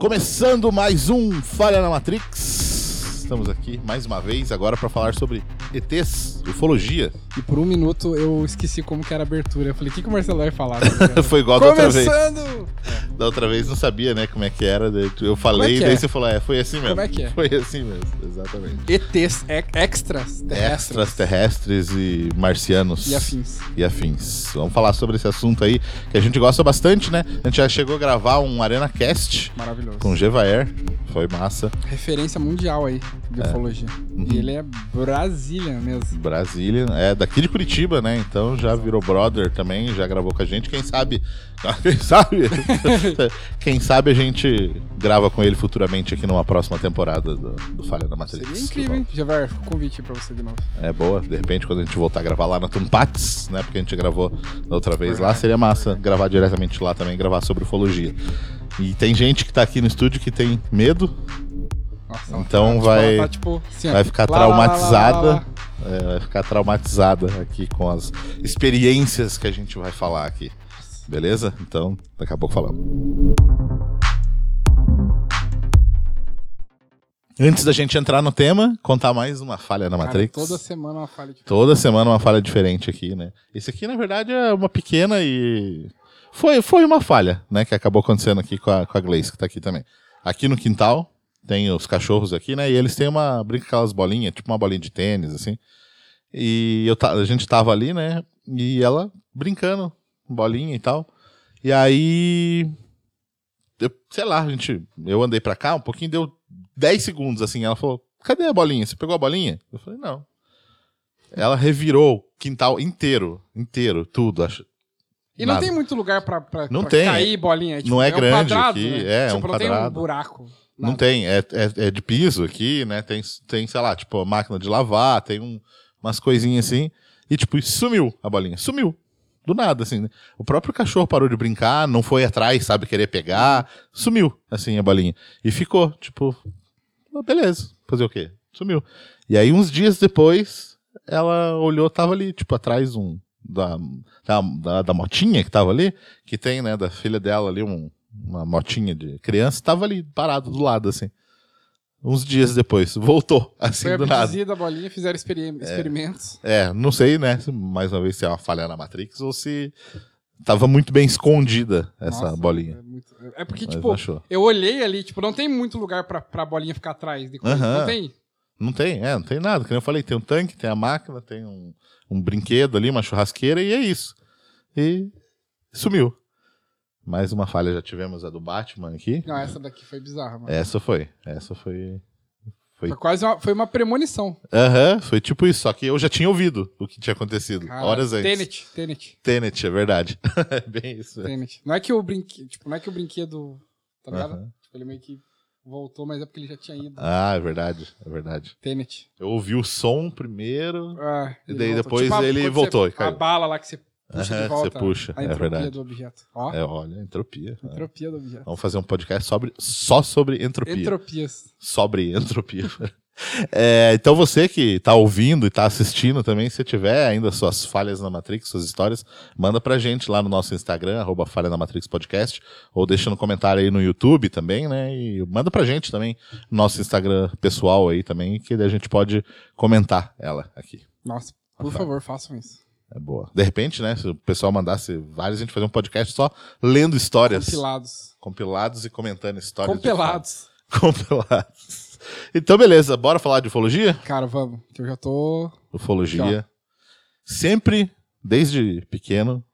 Começando mais um Falha na Matrix. Estamos aqui mais uma vez agora para falar sobre ETs, ufologia. E por um minuto eu esqueci como que era a abertura. Eu falei, o que, que o Marcelo vai falar? Foi igual da outra vez. Começando! Da outra vez não sabia, né, como é que era. Eu falei é e daí é? você falou, é, foi assim mesmo. Como é que é? Foi assim mesmo, exatamente. ETs, e- extras, terrestres Extras terrestres e marcianos. e afins. e afins. Vamos falar sobre esse assunto aí que a gente gosta bastante, né? A gente já chegou a gravar um Arena Cast Maravilhoso. com o Gevaer. Foi massa. Referência mundial aí de ufologia. Uhum. E ele é Brasília mesmo. Brasília, é daqui de Curitiba, né? Então já virou brother também, já gravou com a gente. Quem sabe, quem sabe, quem sabe a gente grava com ele futuramente aqui numa próxima temporada do, do Falha da Matrix. Seria incrível, hein? Já vai, convite pra você de novo. É boa, de repente quando a gente voltar a gravar lá na Tumpates, né? Porque a gente gravou da outra vez lá, seria massa gravar diretamente lá também, gravar sobre ufologia. E tem gente que tá aqui no estúdio que tem medo, Nossa, Então tá, vai- Tipo, tá, tipo, assim, vai ficar lá, lá, lá, traumatizada. lá. é, vai ficar traumatizada aqui com as experiências que a gente vai falar aqui. Beleza? Então, daqui a pouco falamos. Antes da gente entrar no tema, contar mais uma falha na Cara, Matrix. toda semana uma falha de Toda semana uma falha diferente aqui, né? Esse aqui, na verdade, é uma pequena e. Foi, foi uma falha, né? Que acabou acontecendo aqui com a, com a Gleice, que tá aqui também. Aqui no quintal, tem os cachorros aqui, né? E eles têm uma. brinca com aquelas bolinhas, tipo uma bolinha de tênis, assim. E eu, a gente tava ali, né? E ela brincando, bolinha e tal. E aí. eu- sei lá, a gente. Eu andei pra cá um pouquinho, deu 10 segundos assim. Ela falou: Cadê a bolinha? Você pegou a bolinha? Eu falei: Não. Ela revirou o quintal inteiro, inteiro, tudo. Acho. E não Nada. tem muito lugar pra, pra, Não pra tem. cair bolinha. É, tipo, Não é um grande quadrado, aqui, né? é, é tipo, um não tem um quadrado. buraco. Não nada. tem, é, é, é de piso aqui, né? Tem, tem, sei lá, tipo, máquina de lavar, tem um, umas coisinhas assim. E, tipo, sumiu a bolinha. Sumiu. Do nada, assim, né? O próprio cachorro parou de brincar, não foi atrás, sabe, querer pegar. Sumiu, assim, a bolinha. E ficou, tipo, "Ah, beleza, fazer o quê? Sumiu. E aí, uns dias depois, ela olhou, tava ali, tipo, atrás um, da, da, da, da motinha que tava ali, que tem, né, da filha dela ali, um, uma motinha de criança, tava ali parado do lado, assim. Uns dias depois, voltou, assim, Foi do nada. bolinha, fizeram experi- experimentos. É, não sei, né, mais uma vez se é uma falha na Matrix ou se tava muito bem escondida essa Nossa, bolinha. É, muito- é porque, Mas tipo, achou. eu olhei ali, tipo, não tem muito lugar pra, pra bolinha ficar atrás. Não tem. Não tem, é, não tem nada. Como eu falei, tem um tanque, tem a máquina, tem um, um brinquedo ali, uma churrasqueira e é isso. E sumiu. Mais uma falha já tivemos a do Batman aqui. Não, essa daqui foi bizarra, mano. Essa foi, essa foi. foi- Foi quase uma, foi uma premonição. Aham, foi tipo isso, só que eu já tinha ouvido o que tinha acontecido, Cara, horas antes. Tenet, Tenet, Tenet, é verdade. É bem isso. é. Tenet. Não é que o brinquedo, tipo, não é que o brinquedo, tá ligado? Aham. Tipo, ele meio que voltou, mas é porque ele já tinha ido. Ah, é verdade, é verdade. Tenet. Eu ouvi o som primeiro. Ah, E daí depois a- ele voltou você-. A bala lá que você puxa de volta. você puxa, a é entropia verdade. do objeto. Ó, É, olha, entropia. é. entropia do objeto. Vamos fazer um podcast sobre, só sobre entropia. Entropias. sobre entropia. É, então você que tá ouvindo e tá assistindo também, se tiver ainda suas falhas na Matrix, suas histórias, manda pra gente lá no nosso Instagram, arroba Falha na Matrix Podcast, ou deixa no comentário aí no YouTube também, né? E manda pra gente também no nosso Instagram pessoal aí também, que daí a gente pode comentar ela aqui. Nossa, por favor, façam isso. É boa. De repente, né, se o pessoal mandasse vários, a gente fazer um podcast só lendo histórias. Compilados. Compilados e comentando histórias. fato. Compilados. Então, beleza, bora falar de ufologia? Cara, vamos. Que eu já tô. Ufologia. Sempre, desde pequeno,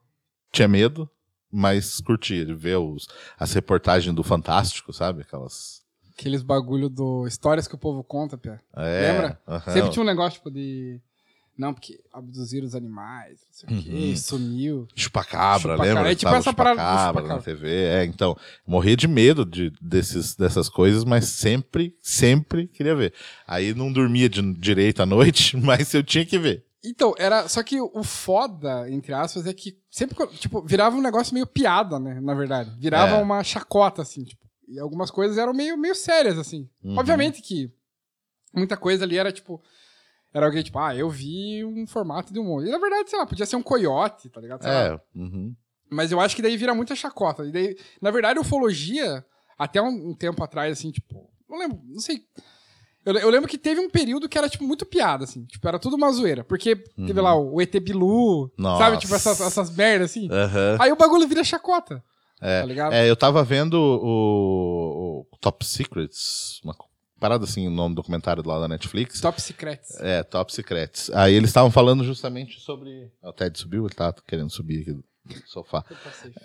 tinha medo, mas curtia de ver os, as reportagens do Fantástico, sabe? Aquelas. Aqueles bagulho do. Histórias que o povo conta, Pia. É, Lembra? Sempre tinha um negócio, tipo, de. Não, porque abduziram os animais, não sei o quê, Uhum. sumiu. Chupacabra, Chupacabra. lembra? É tipo essa parada chupacabra na. TV. É, então, morria de medo de, desses, dessas coisas, mas sempre, sempre queria ver. Aí não dormia de, direito à noite, mas eu tinha que ver. Então, era. Só que o foda, entre aspas, é que sempre, tipo, virava um negócio meio piada, né? Na verdade. Virava É. uma chacota, assim, tipo. E algumas coisas eram meio, meio sérias, assim. Uhum. Obviamente que muita coisa ali era, tipo. Era alguém, tipo, ah, eu vi um formato de um monstro. E na verdade, sei lá, podia ser um coiote, tá ligado? Sei. É. uhum. Mas eu acho que daí vira muita chacota. E daí, na verdade, ufologia, até um, um tempo atrás, assim, tipo, não lembro, não sei. Eu, eu, lembro que teve um período que era, tipo, muito piada, assim. Tipo, era tudo uma zoeira. Porque uhum. teve lá o ET Bilu, Nossa. sabe? Tipo, essas, essas merdas, assim. Uhum. Aí o bagulho vira chacota. É, tá? É, eu tava vendo o, o Top Secrets, uma parada assim, o nome do documentário lá da Netflix. Top Secrets. É, Top Secrets. Aí eles estavam falando justamente sobre. O Ted subiu, ele tá querendo subir aqui sofá.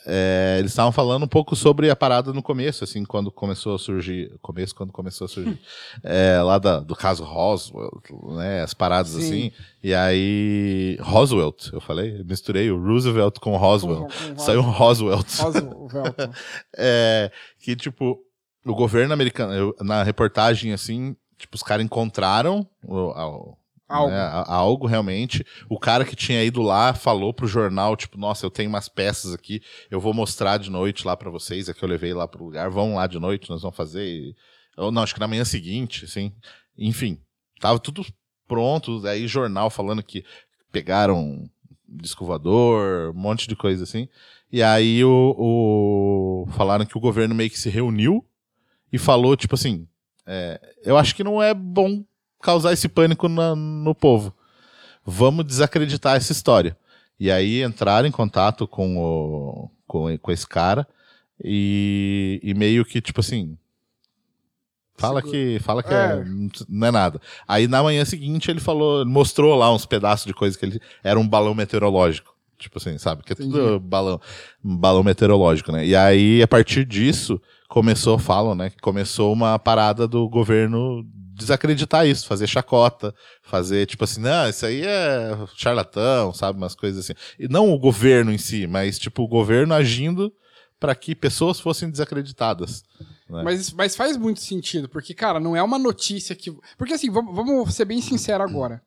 É, eles estavam falando um pouco sobre a parada no começo, assim, quando começou a surgir, começo quando começou a surgir, é, lá da, do caso Roswell, né, as paradas Sim. assim, e aí, Roosevelt, eu falei, misturei o Roosevelt com Roswell, com, com saiu um Roosevelt. Roosevelt. é, que, tipo, o governo americano, eu, na reportagem, assim, tipo, os caras encontraram o, Algo. Né, algo realmente. O cara que tinha ido lá falou pro jornal, tipo, nossa, eu tenho umas peças aqui, eu vou mostrar de noite lá para vocês, é que eu levei lá pro lugar, vão lá de noite, nós vamos fazer. Ou não, acho que na manhã seguinte, assim. Enfim, tava tudo pronto, aí jornal falando que pegaram disco voador, um monte de coisa assim. E aí o, o, falaram que o governo meio que se reuniu e falou, tipo assim, é, eu acho que não é bom causar esse pânico na, no povo. Vamos desacreditar essa história. E aí entraram em contato com, o, com, com esse cara e, e meio que, tipo assim, Fala que, fala que é. É, não é nada. Aí na manhã seguinte ele falou, mostrou lá uns pedaços de coisa que ele era um balão meteorológico. Tipo assim, sabe? Que é Entendi. tudo balão, balão meteorológico, né? E aí, a partir disso, começou, falam, né? Que começou uma parada do governo desacreditar isso, fazer chacota, fazer tipo assim, não, isso aí é charlatão, sabe, umas coisas assim. E não o governo em si, mas tipo o governo agindo para que pessoas fossem desacreditadas. Né? Mas, mas faz muito sentido, porque, cara, não é uma notícia que. Porque assim, vamos, vamos ser bem sinceros agora.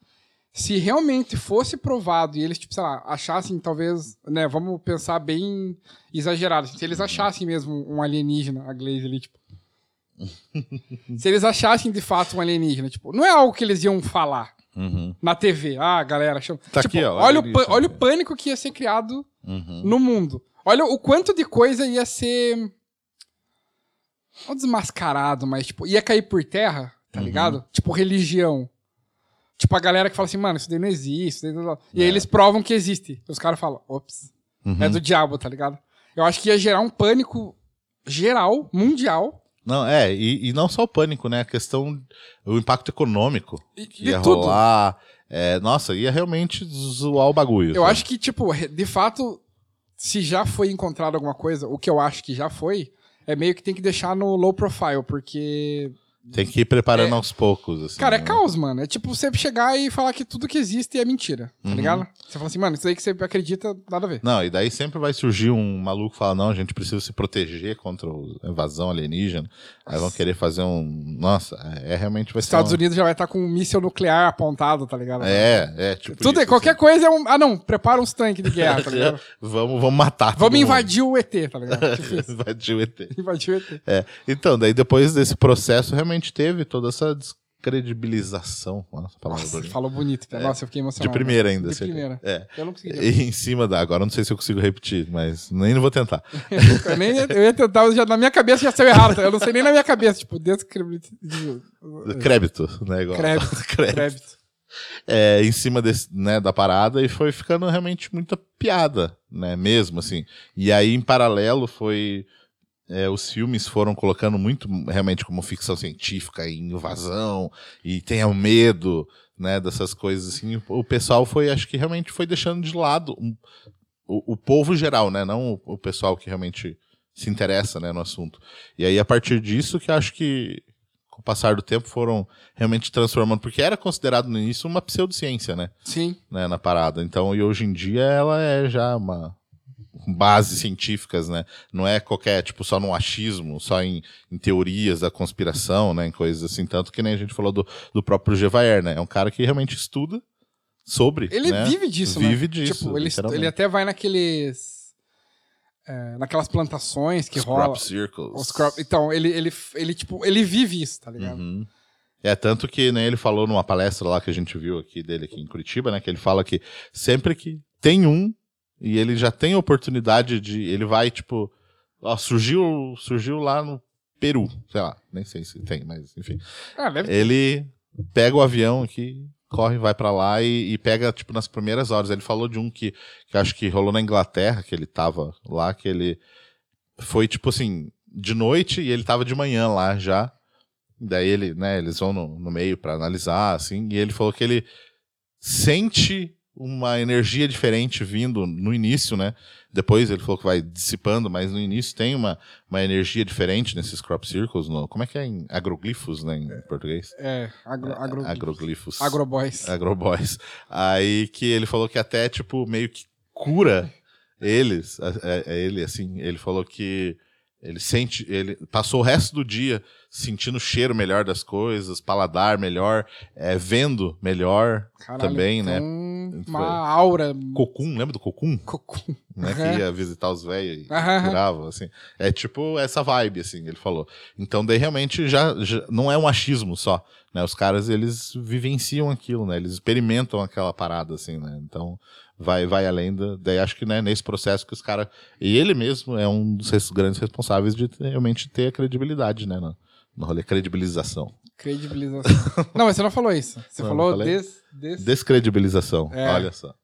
Se realmente fosse provado e eles, tipo, sei lá, achassem, talvez, né, vamos pensar bem exagerado, se eles achassem mesmo um alienígena, a Glaze ali, tipo, Se eles achassem de fato um alienígena, tipo, não é algo que eles iam falar uhum. na TV. Ah, galera, chama. Tá tipo, aqui, ó, olha, o, olha o pânico que ia ser criado uhum. no mundo. Olha o quanto de coisa ia ser. Não desmascarado, mas, tipo, ia cair por terra, tá uhum. ligado? Tipo, religião. Tipo, a galera que fala assim, mano, isso daí não existe. Daí não... E aí é. eles provam que existe. Os caras falam, ops, uhum. é do diabo, tá ligado? Eu acho que ia gerar um pânico geral, mundial, não, é, e, e não só o pânico, né? A questão, o impacto econômico e, que ia rolar. É, nossa, ia realmente zoar o bagulho. Eu sabe? acho que, tipo, de fato, se já foi encontrado alguma coisa, o que eu acho que já foi, é meio que tem que deixar no low profile, porque tem que ir preparando é, aos poucos, assim. Cara, é né? caos, mano. É tipo você chegar e falar que tudo que existe é mentira, tá uhum. ligado? Você fala assim, mano, isso aí que você acredita, nada a ver. Não, e daí sempre vai surgir um maluco que fala, não, a gente precisa se proteger contra a invasão alienígena. Aí vão querer fazer um. Nossa, é, é realmente vai ser. Estados um... Unidos já vai estar com um míssil nuclear apontado, tá ligado? É, é, tipo. Tudo, isso, qualquer assim. coisa é um. Ah, não, prepara uns tanques de guerra, tá ligado? vamos, vamos matar. Vamos invadir o ET, tá ligado? Tipo invadir o ET. Invadir o ET. É. Então, daí depois desse processo, realmente teve toda essa descredibilização. Nossa, palavra Nossa, falou bonito. É, Nossa, eu fiquei emocionado. De primeira ainda. De primeira. É. Eu não consegui. E em cima da... Agora não sei se eu consigo repetir, mas nem vou tentar. eu, nem, eu ia tentar, já, na minha cabeça já saiu errado. Eu não sei nem na minha cabeça. Tipo, descredibilização. Crédito, né? Igual. Crédito. Crédito. É, em cima desse, né, da parada e foi ficando realmente muita piada, né, mesmo, assim. E aí, em paralelo, foi é, os filmes foram colocando muito realmente como ficção científica e invasão e tenha medo né, dessas coisas assim. O pessoal foi, acho que realmente foi deixando de lado um, o, o povo geral, né? Não o, o, pessoal que realmente se interessa né, no assunto. E aí, a partir disso, que acho que com o passar do tempo foram realmente transformando, porque era considerado no início uma pseudociência, né? Sim. Né, na parada. Então, e hoje em dia ela é já uma bases científicas, né? Não é qualquer, tipo, só no achismo, só em, em, teorias da conspiração, né? Em coisas assim. Tanto que nem a gente falou do, do próprio Gevaer, né? É um cara que realmente estuda sobre. Ele né? vive disso, vive né? Vive disso. Tipo, ele, ele até vai naqueles. É, naquelas plantações que os rola. Crop circles. Os crop, então, ele, ele, ele, tipo, ele vive isso, tá ligado? Uhum. É, tanto que né, ele falou numa palestra lá que a gente viu aqui dele aqui em Curitiba, né? Que ele fala que sempre que tem um e ele já tem oportunidade de. Ele vai, tipo. Ó, surgiu, surgiu lá no Peru, sei lá, nem sei se tem, mas enfim. Ah. Ele pega o avião aqui, corre, vai pra lá e, e pega, tipo, nas primeiras horas. Ele falou de um que, que acho que rolou na Inglaterra, que ele tava lá, que ele foi, tipo assim, de noite e ele tava de manhã lá já. Daí ele, né, eles vão no, no meio pra analisar, assim, e ele falou que ele sente uma energia diferente vindo no início, né? Depois ele falou que vai dissipando, mas no início tem uma, uma energia diferente nesses crop circles. No, como é que é em agroglifos, né, em português? É, agro, agro, Agroglifos. agroboys. Agroboys. Aí que ele falou que até, tipo, meio que cura eles. É, é ele, assim, ele falou que ele sente, ele passou o resto do dia sentindo o cheiro melhor das coisas, paladar melhor, é, vendo melhor Caralho, também, né? então, Foi. Uma aura. Cocum, lembra do Cocum? Cocum. Né, Aham. que ia visitar os velhos e Aham. curava, assim. É tipo essa vibe, assim, ele falou. Então, daí realmente já, já não é um achismo só, né? Os caras, eles vivenciam aquilo, né? Eles experimentam aquela parada, assim, né? Então, vai, vai além da... Daí acho que, né, nesse processo que os caras... E ele mesmo é um dos grandes responsáveis de realmente ter a credibilidade, né? No, no rolê credibilização. Credibilização. não, mas você não falou isso. Você Não, falou não des, des, Descredibilização, É. olha só.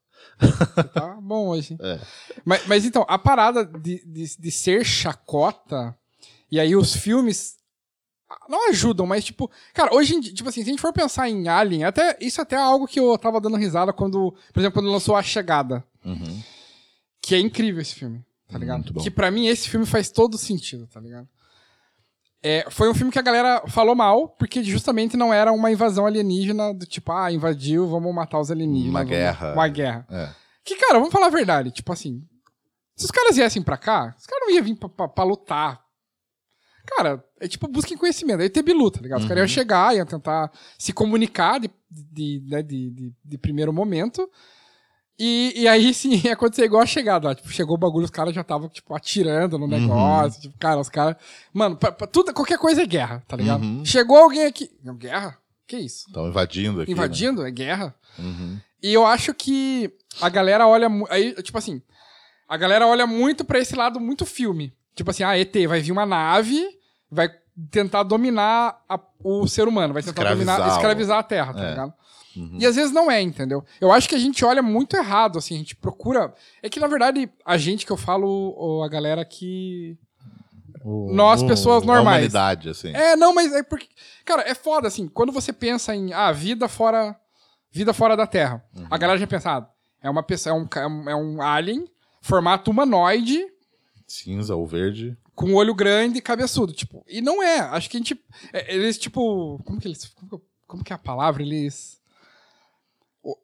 Tá bom hoje. É. Mas, mas então, a parada de, de, de ser chacota, e aí os filmes não ajudam, mas tipo, cara, hoje em dia, tipo assim, se a gente for pensar em Alien, até, isso até é algo que eu tava dando risada quando, por exemplo, quando lançou A Chegada, Uhum. que é incrível esse filme, tá ligado? Que pra mim esse filme faz todo sentido, tá ligado? É, foi um filme que a galera falou mal, porque justamente não era uma invasão alienígena do tipo, ah, invadiu, vamos matar os alienígenas. Uma vamos- guerra. Uma guerra. É. Que, cara, vamos falar a verdade. Tipo assim, se os caras viessem pra cá, os caras não iam vir pra, pra- pra lutar. Cara, é tipo, busquem conhecimento. Aí ter bilu, tá ligado? Os caras iam chegar, iam tentar se comunicar de, de, né, de, de, de primeiro momento. E, e aí sim ia acontecer igual a chegada lá. Tipo, chegou o bagulho, os caras já estavam, tipo, atirando no negócio. Tipo, cara, os caras. Mano, pra, pra tudo, qualquer coisa é guerra, tá ligado? Uhum. Chegou alguém aqui. Não, guerra? Que isso? Estão invadindo aqui. né? Invadindo? É guerra. Uhum. E eu acho que a galera olha. Aí, tipo assim, a galera olha muito pra esse lado muito filme. Tipo assim, ah, ET, vai vir uma nave, vai tentar dominar a- o ser humano, vai tentar Escravizar dominar, escravizar a Terra, tá É. ligado? E às vezes não é, entendeu? Eu acho que a gente olha muito errado, assim, a gente procura. É que, na verdade, a gente que eu falo, ou a galera que. O- Nós, o- pessoas A normais. humanidade, assim. É, não, mas é porque. Cara, é foda, assim, quando você pensa em ah, vida fora. Vida fora da Terra. A galera já pensa, ah, é uma pessoa, é um, é um- é um alien, formato humanoide, Cinza ou verde. com olho grande e cabeçudo. Tipo, e não é. Acho que a gente. é, Eles, tipo. Como que eles. Como que, como que é a palavra? Eles.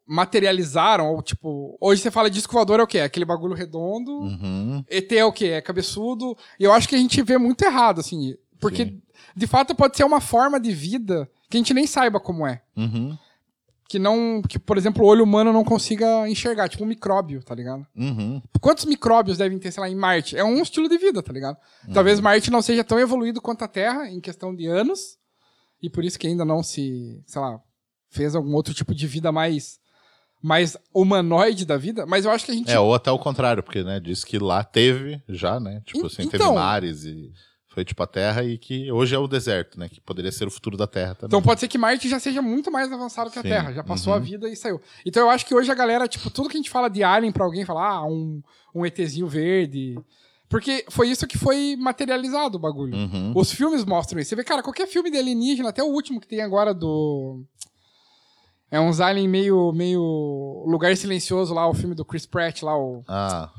Materializaram, ou tipo. Hoje você fala disco voador é o quê? É aquele bagulho redondo. Uhum. ET é o quê? É cabeçudo. E eu acho que a gente vê muito errado, assim. Porque, Sim. de fato, pode ser uma forma de vida que a gente nem saiba como é. Uhum. Que não. Que, por exemplo, o olho humano não consiga enxergar. Tipo um micróbio, tá ligado? Uhum. Quantos micróbios devem ter, sei lá, em Marte? É um estilo de vida, tá ligado? Uhum. Talvez Marte não seja tão evoluído quanto a Terra em questão de anos. E por isso que ainda não se, sei lá, fez algum outro tipo de vida mais mais humanoide da vida, mas eu acho que a gente É, ou até o contrário, porque, né, diz que lá teve já, né? Tipo assim, teve então- mares e foi tipo a Terra e que hoje é o deserto, né? Que poderia ser o futuro da Terra também. Então pode ser que Marte já seja muito mais avançado que a Sim, Terra. Já passou uhum. a vida e saiu. Então eu acho que hoje a galera, tipo, tudo que a gente fala de Alien pra alguém, falar, ah, um, um ETzinho verde. Porque foi isso que foi materializado o bagulho. Uhum. Os filmes mostram isso. Você vê, cara, qualquer filme de alienígena, até o último que tem agora do. É uns alien meio. meio. Lugar Silencioso lá, o filme do Chris Pratt lá, o Ah,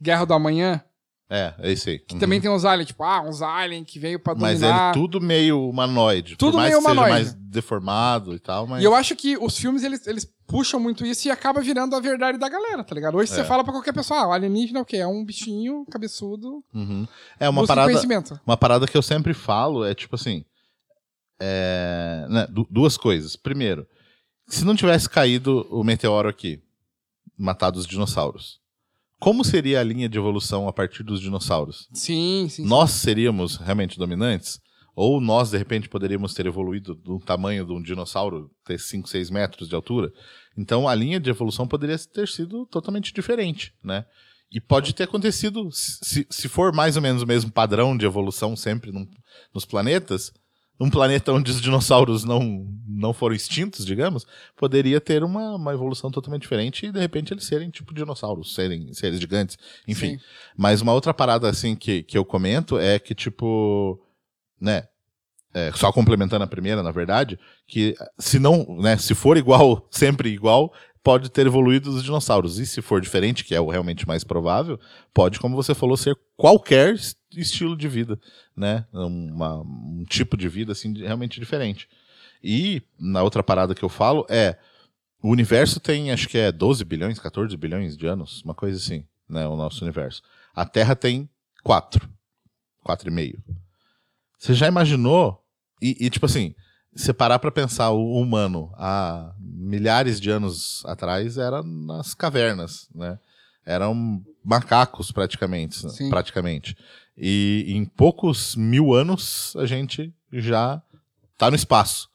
Guerra do Amanhã. é, é esse aí. Que Uhum. também tem uns aliens, tipo, ah, uns alien que veio pra Mas dominar. ele tudo meio humanoide. Tudo por mais meio que seja humanoide. mais deformado e tal, mas. E eu acho que os filmes, eles, eles puxam muito isso e acaba virando a verdade da galera, tá ligado? Hoje você É. fala pra qualquer pessoa, ah, o alienígena é o quê? É um bichinho cabeçudo, Uhum. É uma parada. conhecimento. Uma parada que eu sempre falo é tipo assim. é, né, du- duas coisas. Primeiro, se não tivesse caído o meteoro aqui, matado os dinossauros, como seria a linha de evolução a partir dos dinossauros? Sim, sim. Nós seríamos realmente dominantes? Ou nós, de repente, poderíamos ter evoluído do tamanho de um dinossauro, ter 5, 6 metros de altura? Então, a linha de evolução poderia ter sido totalmente diferente, né? E pode ter acontecido, se, se for mais ou menos o mesmo padrão de evolução sempre num, nos planetas, um planeta onde os dinossauros não, não foram extintos, digamos, poderia ter uma, uma evolução totalmente diferente e de repente eles serem tipo dinossauros, serem seres gigantes, enfim. Sim. Mas uma outra parada assim que, que eu comento é que, tipo, né, é, só complementando a primeira, na verdade, que se não, né, se for igual, sempre igual, pode ter evoluído os dinossauros. E se for diferente, que é o realmente mais provável, pode, como você falou, ser qualquer estilo de vida, né? Uma, um tipo de vida assim realmente diferente. E na outra parada que eu falo é o universo tem, acho que é 12 bilhões, 14 bilhões de anos, uma coisa assim, né, o nosso universo. A Terra tem 4, 4,5. Você já imaginou e, e tipo assim, se parar para pensar o humano há milhares de anos atrás era nas cavernas, né? Eram macacos praticamente, Sim. praticamente. E em poucos mil anos a gente já está no espaço,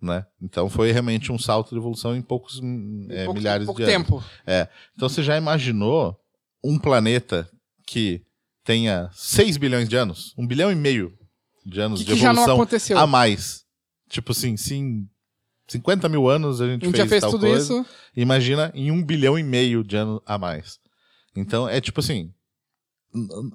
né? Então foi realmente um salto de evolução em poucos é, pouco, milhares pouco de tempo. anos. É. Então você já imaginou um planeta que tenha 6 bilhões de anos, um bilhão e meio de anos que de que evolução a mais Tipo assim, sim. 50 mil anos a gente, a gente fez, já fez tudo coisa. isso. Imagina em um bilhão e meio de anos a mais. Então é tipo assim.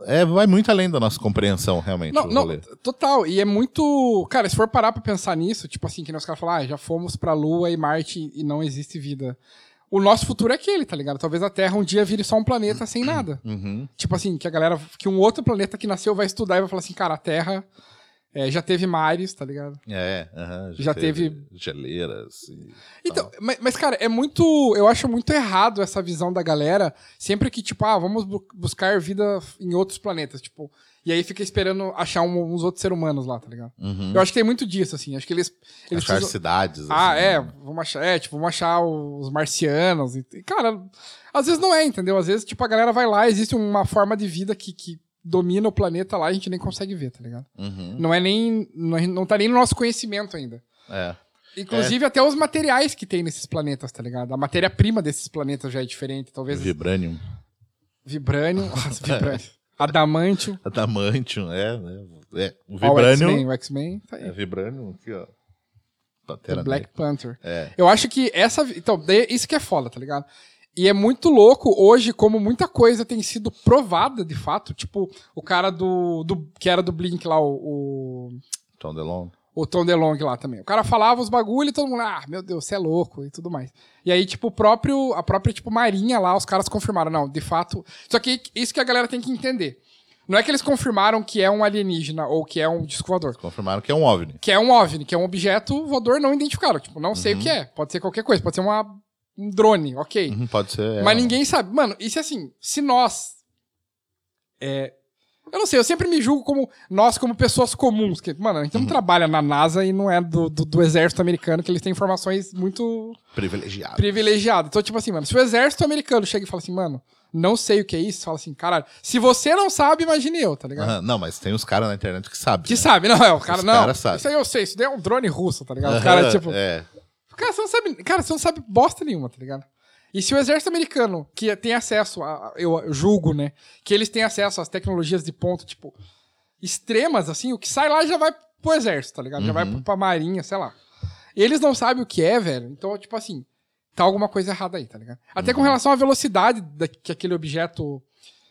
É, vai muito além da nossa compreensão, realmente. Não, não, total. E é muito. Cara, se for parar pra pensar nisso, tipo assim, que os caras falam, ah, já fomos pra Lua e Marte e não existe vida. O nosso futuro é aquele, tá ligado? Talvez a Terra um dia vire só um planeta sem nada. Uhum. Tipo assim, que a galera. Que um outro planeta que nasceu vai estudar e vai falar assim, cara, a Terra é, já teve mares, tá ligado? É, uh -huh, já, já teve, teve, geleiras. então, mas, mas, cara, é muito. Eu acho muito errado essa visão da galera. Sempre que, tipo, ah, vamos bu buscar vida em outros planetas. Tipo, e aí fica esperando achar um, uns outros seres humanos lá, tá ligado? Uhum. Eu acho que tem muito disso, assim. Acho que eles. eles achar precisam... cidades. Ah, assim, é. Né? Vamos achar, é, tipo, vamos achar os marcianos. E, cara, às vezes não é, entendeu? Às vezes, tipo, a galera vai lá, existe uma forma de vida que, que domina o planeta lá, a gente nem consegue ver, tá ligado? Uhum. Não é nem. Não, não tá nem no nosso conhecimento ainda. É. Inclusive, é. até os materiais que tem nesses planetas, tá ligado? A matéria-prima desses planetas já é diferente, talvez. Vibranium. Vibranium. Nossa, Vibranium. Adamantium. Adamantium, é, né? É, o Vibranium. o X-Men, tá aí. É Vibranium aqui, ó. Pantera Black Panther. É. Eu acho que essa. Então, isso que é foda, tá ligado? E é muito louco hoje como muita coisa tem sido provada de fato. Tipo, o cara do. do que era do Blink lá, o. o Tom DeLonge. O Tom DeLonge lá também. O cara falava os bagulho e todo mundo, ah, meu Deus, você é louco e tudo mais. E aí, tipo, o próprio, a própria, tipo, Marinha lá, os caras confirmaram. Não, de fato. Só que isso que a galera tem que entender. Não é que eles confirmaram que é um alienígena ou que é um disco voador. Confirmaram que é um OVNI. Que é um OVNI, que é um objeto voador não identificado. Tipo, não sei uhum. o que é. Pode ser qualquer coisa. Pode ser uma um drone, ok. Uhum, pode ser. É. Mas ninguém sabe. Mano, isso é assim, se nós. É, eu não sei, eu sempre me julgo como nós, como pessoas comuns. Que, mano, a gente uhum. não trabalha na NASA e não é do, do, do, exército americano, que eles têm informações muito. Privilegiadas. Privilegiadas. Então, tipo assim, mano, se o exército americano chega e fala assim, mano, não sei o que é isso, fala assim, caralho, se você não sabe, imagine eu, tá ligado? Uhum, não, mas tem os caras na internet que sabem. Que né? sabe, não, é, o cara os não. Cara sabe. Isso aí eu sei, isso daí é um drone russo, tá ligado? Os caras, tipo. É. Cara, você não sabe, cara, você não sabe bosta nenhuma, tá ligado? E se o exército americano, que tem acesso, a, eu julgo, né, que eles têm acesso às tecnologias de ponta, tipo, extremas, assim, o que sai lá já vai pro exército, tá ligado? Uhum. Já vai uhum. pra marinha, sei lá. Eles não sabem o que é, velho. Então, tipo assim, tá alguma coisa errada aí, tá ligado? Até uhum. com relação à velocidade da, que aquele objeto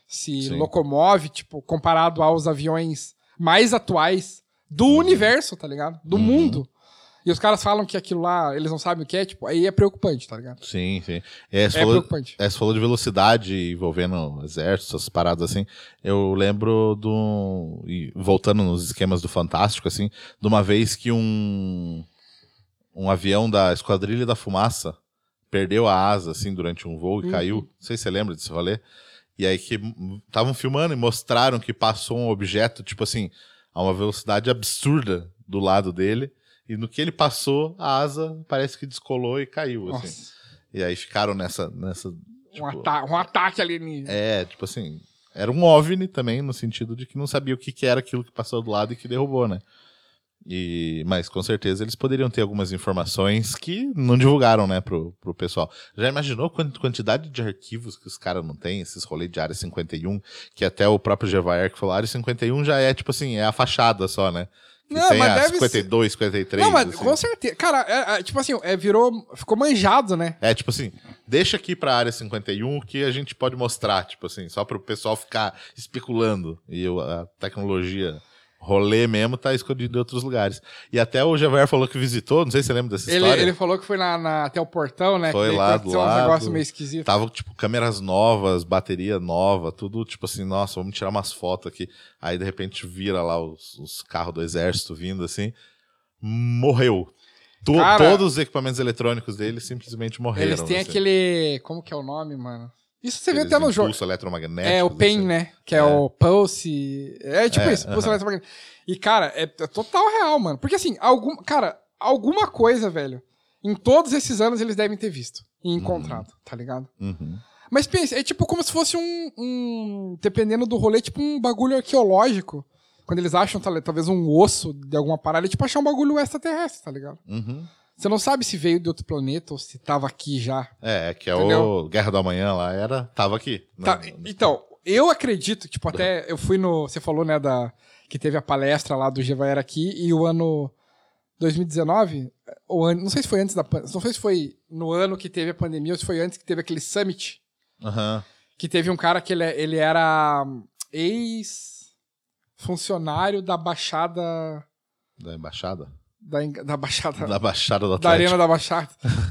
se Sim. locomove, tipo, comparado aos aviões mais atuais do uhum. universo, tá ligado? Do uhum. mundo e os caras falam que aquilo lá, eles não sabem o que é, tipo, aí é preocupante, tá ligado? Sim, sim. É, você é falou, preocupante. É, você falou de velocidade envolvendo exércitos, essas paradas assim. Eu lembro do. Voltando nos esquemas do Fantástico, assim, de uma vez que um. Um avião da Esquadrilha da Fumaça perdeu a asa, assim, durante um voo e uhum. caiu. Não sei se você lembra desse rolê. E aí que estavam filmando e mostraram que passou um objeto, tipo assim, a uma velocidade absurda do lado dele. E no que ele passou, a asa parece que descolou e caiu, assim. E aí ficaram nessa. nessa tipo, um, ata um ataque alienígena. É, tipo assim. Era um OVNI também, no sentido de que não sabia o que, que era aquilo que passou do lado e que derrubou, né? E, mas com certeza eles poderiam ter algumas informações que não divulgaram, né, pro, pro pessoal. Já imaginou quant- quantidade de arquivos que os caras não têm, esses rolês de área 51, que até o próprio Gevaer que falou, área 51 já é tipo assim, é a fachada só, né? Não, tem mas a deve 52, 53. Não, mas assim. com certeza. Cara, é- é, tipo assim, é, virou. Ficou manjado, né? É tipo assim, deixa aqui pra área 51 que a gente pode mostrar, tipo assim, só pro pessoal ficar especulando. E o- a tecnologia rolê mesmo tá escondido em outros lugares. E até o Javier falou que visitou, não sei se você lembra dessa Ele, história. ele falou que foi na, na- até o portão, né? Foi que lá do lado. negócios meio esquisitos. Tava, tipo, câmeras novas, bateria nova, tudo, tipo assim, nossa, vamos tirar umas fotos aqui. Aí, de repente, vira lá os, os carros do exército vindo, assim, morreu. To- Cara, todos os equipamentos eletrônicos dele simplesmente morreram. Eles têm assim. aquele. Como que é o nome, mano? Isso você vê até no jogo. impulso eletromagnético. É o PEN, assim. né? Que é, o Pulse. É tipo É, isso, Pulse aham. eletromagnético. E, cara, é, é total real, mano. Porque assim, algum, cara, alguma coisa, velho, em todos esses anos eles devem ter visto e encontrado, tá ligado? Uhum. Mas pensa, é tipo como se fosse um, um- Dependendo do rolê, tipo um bagulho arqueológico. Quando eles acham, tal- talvez, um osso de alguma parada, é tipo achar um bagulho extraterrestre, tá ligado? Uhum. Você não sabe se veio de outro planeta ou se tava aqui já. É, que é Entendeu? o Guerra do Amanhã lá, era, tava aqui. né? Tá, então, eu acredito, tipo, até eu fui no. Você falou, né, da. Que teve a palestra lá do Gevaer aqui e o ano 2019, ou an- não sei se foi antes da pandemia, não sei se foi no ano que teve a pandemia ou se foi antes que teve aquele summit, Aham. que teve um cara que ele, ele era ex-funcionário da Baixada. Da Embaixada? Da, da Baixada. Da Baixada do da Atlético. Arena da Baixada.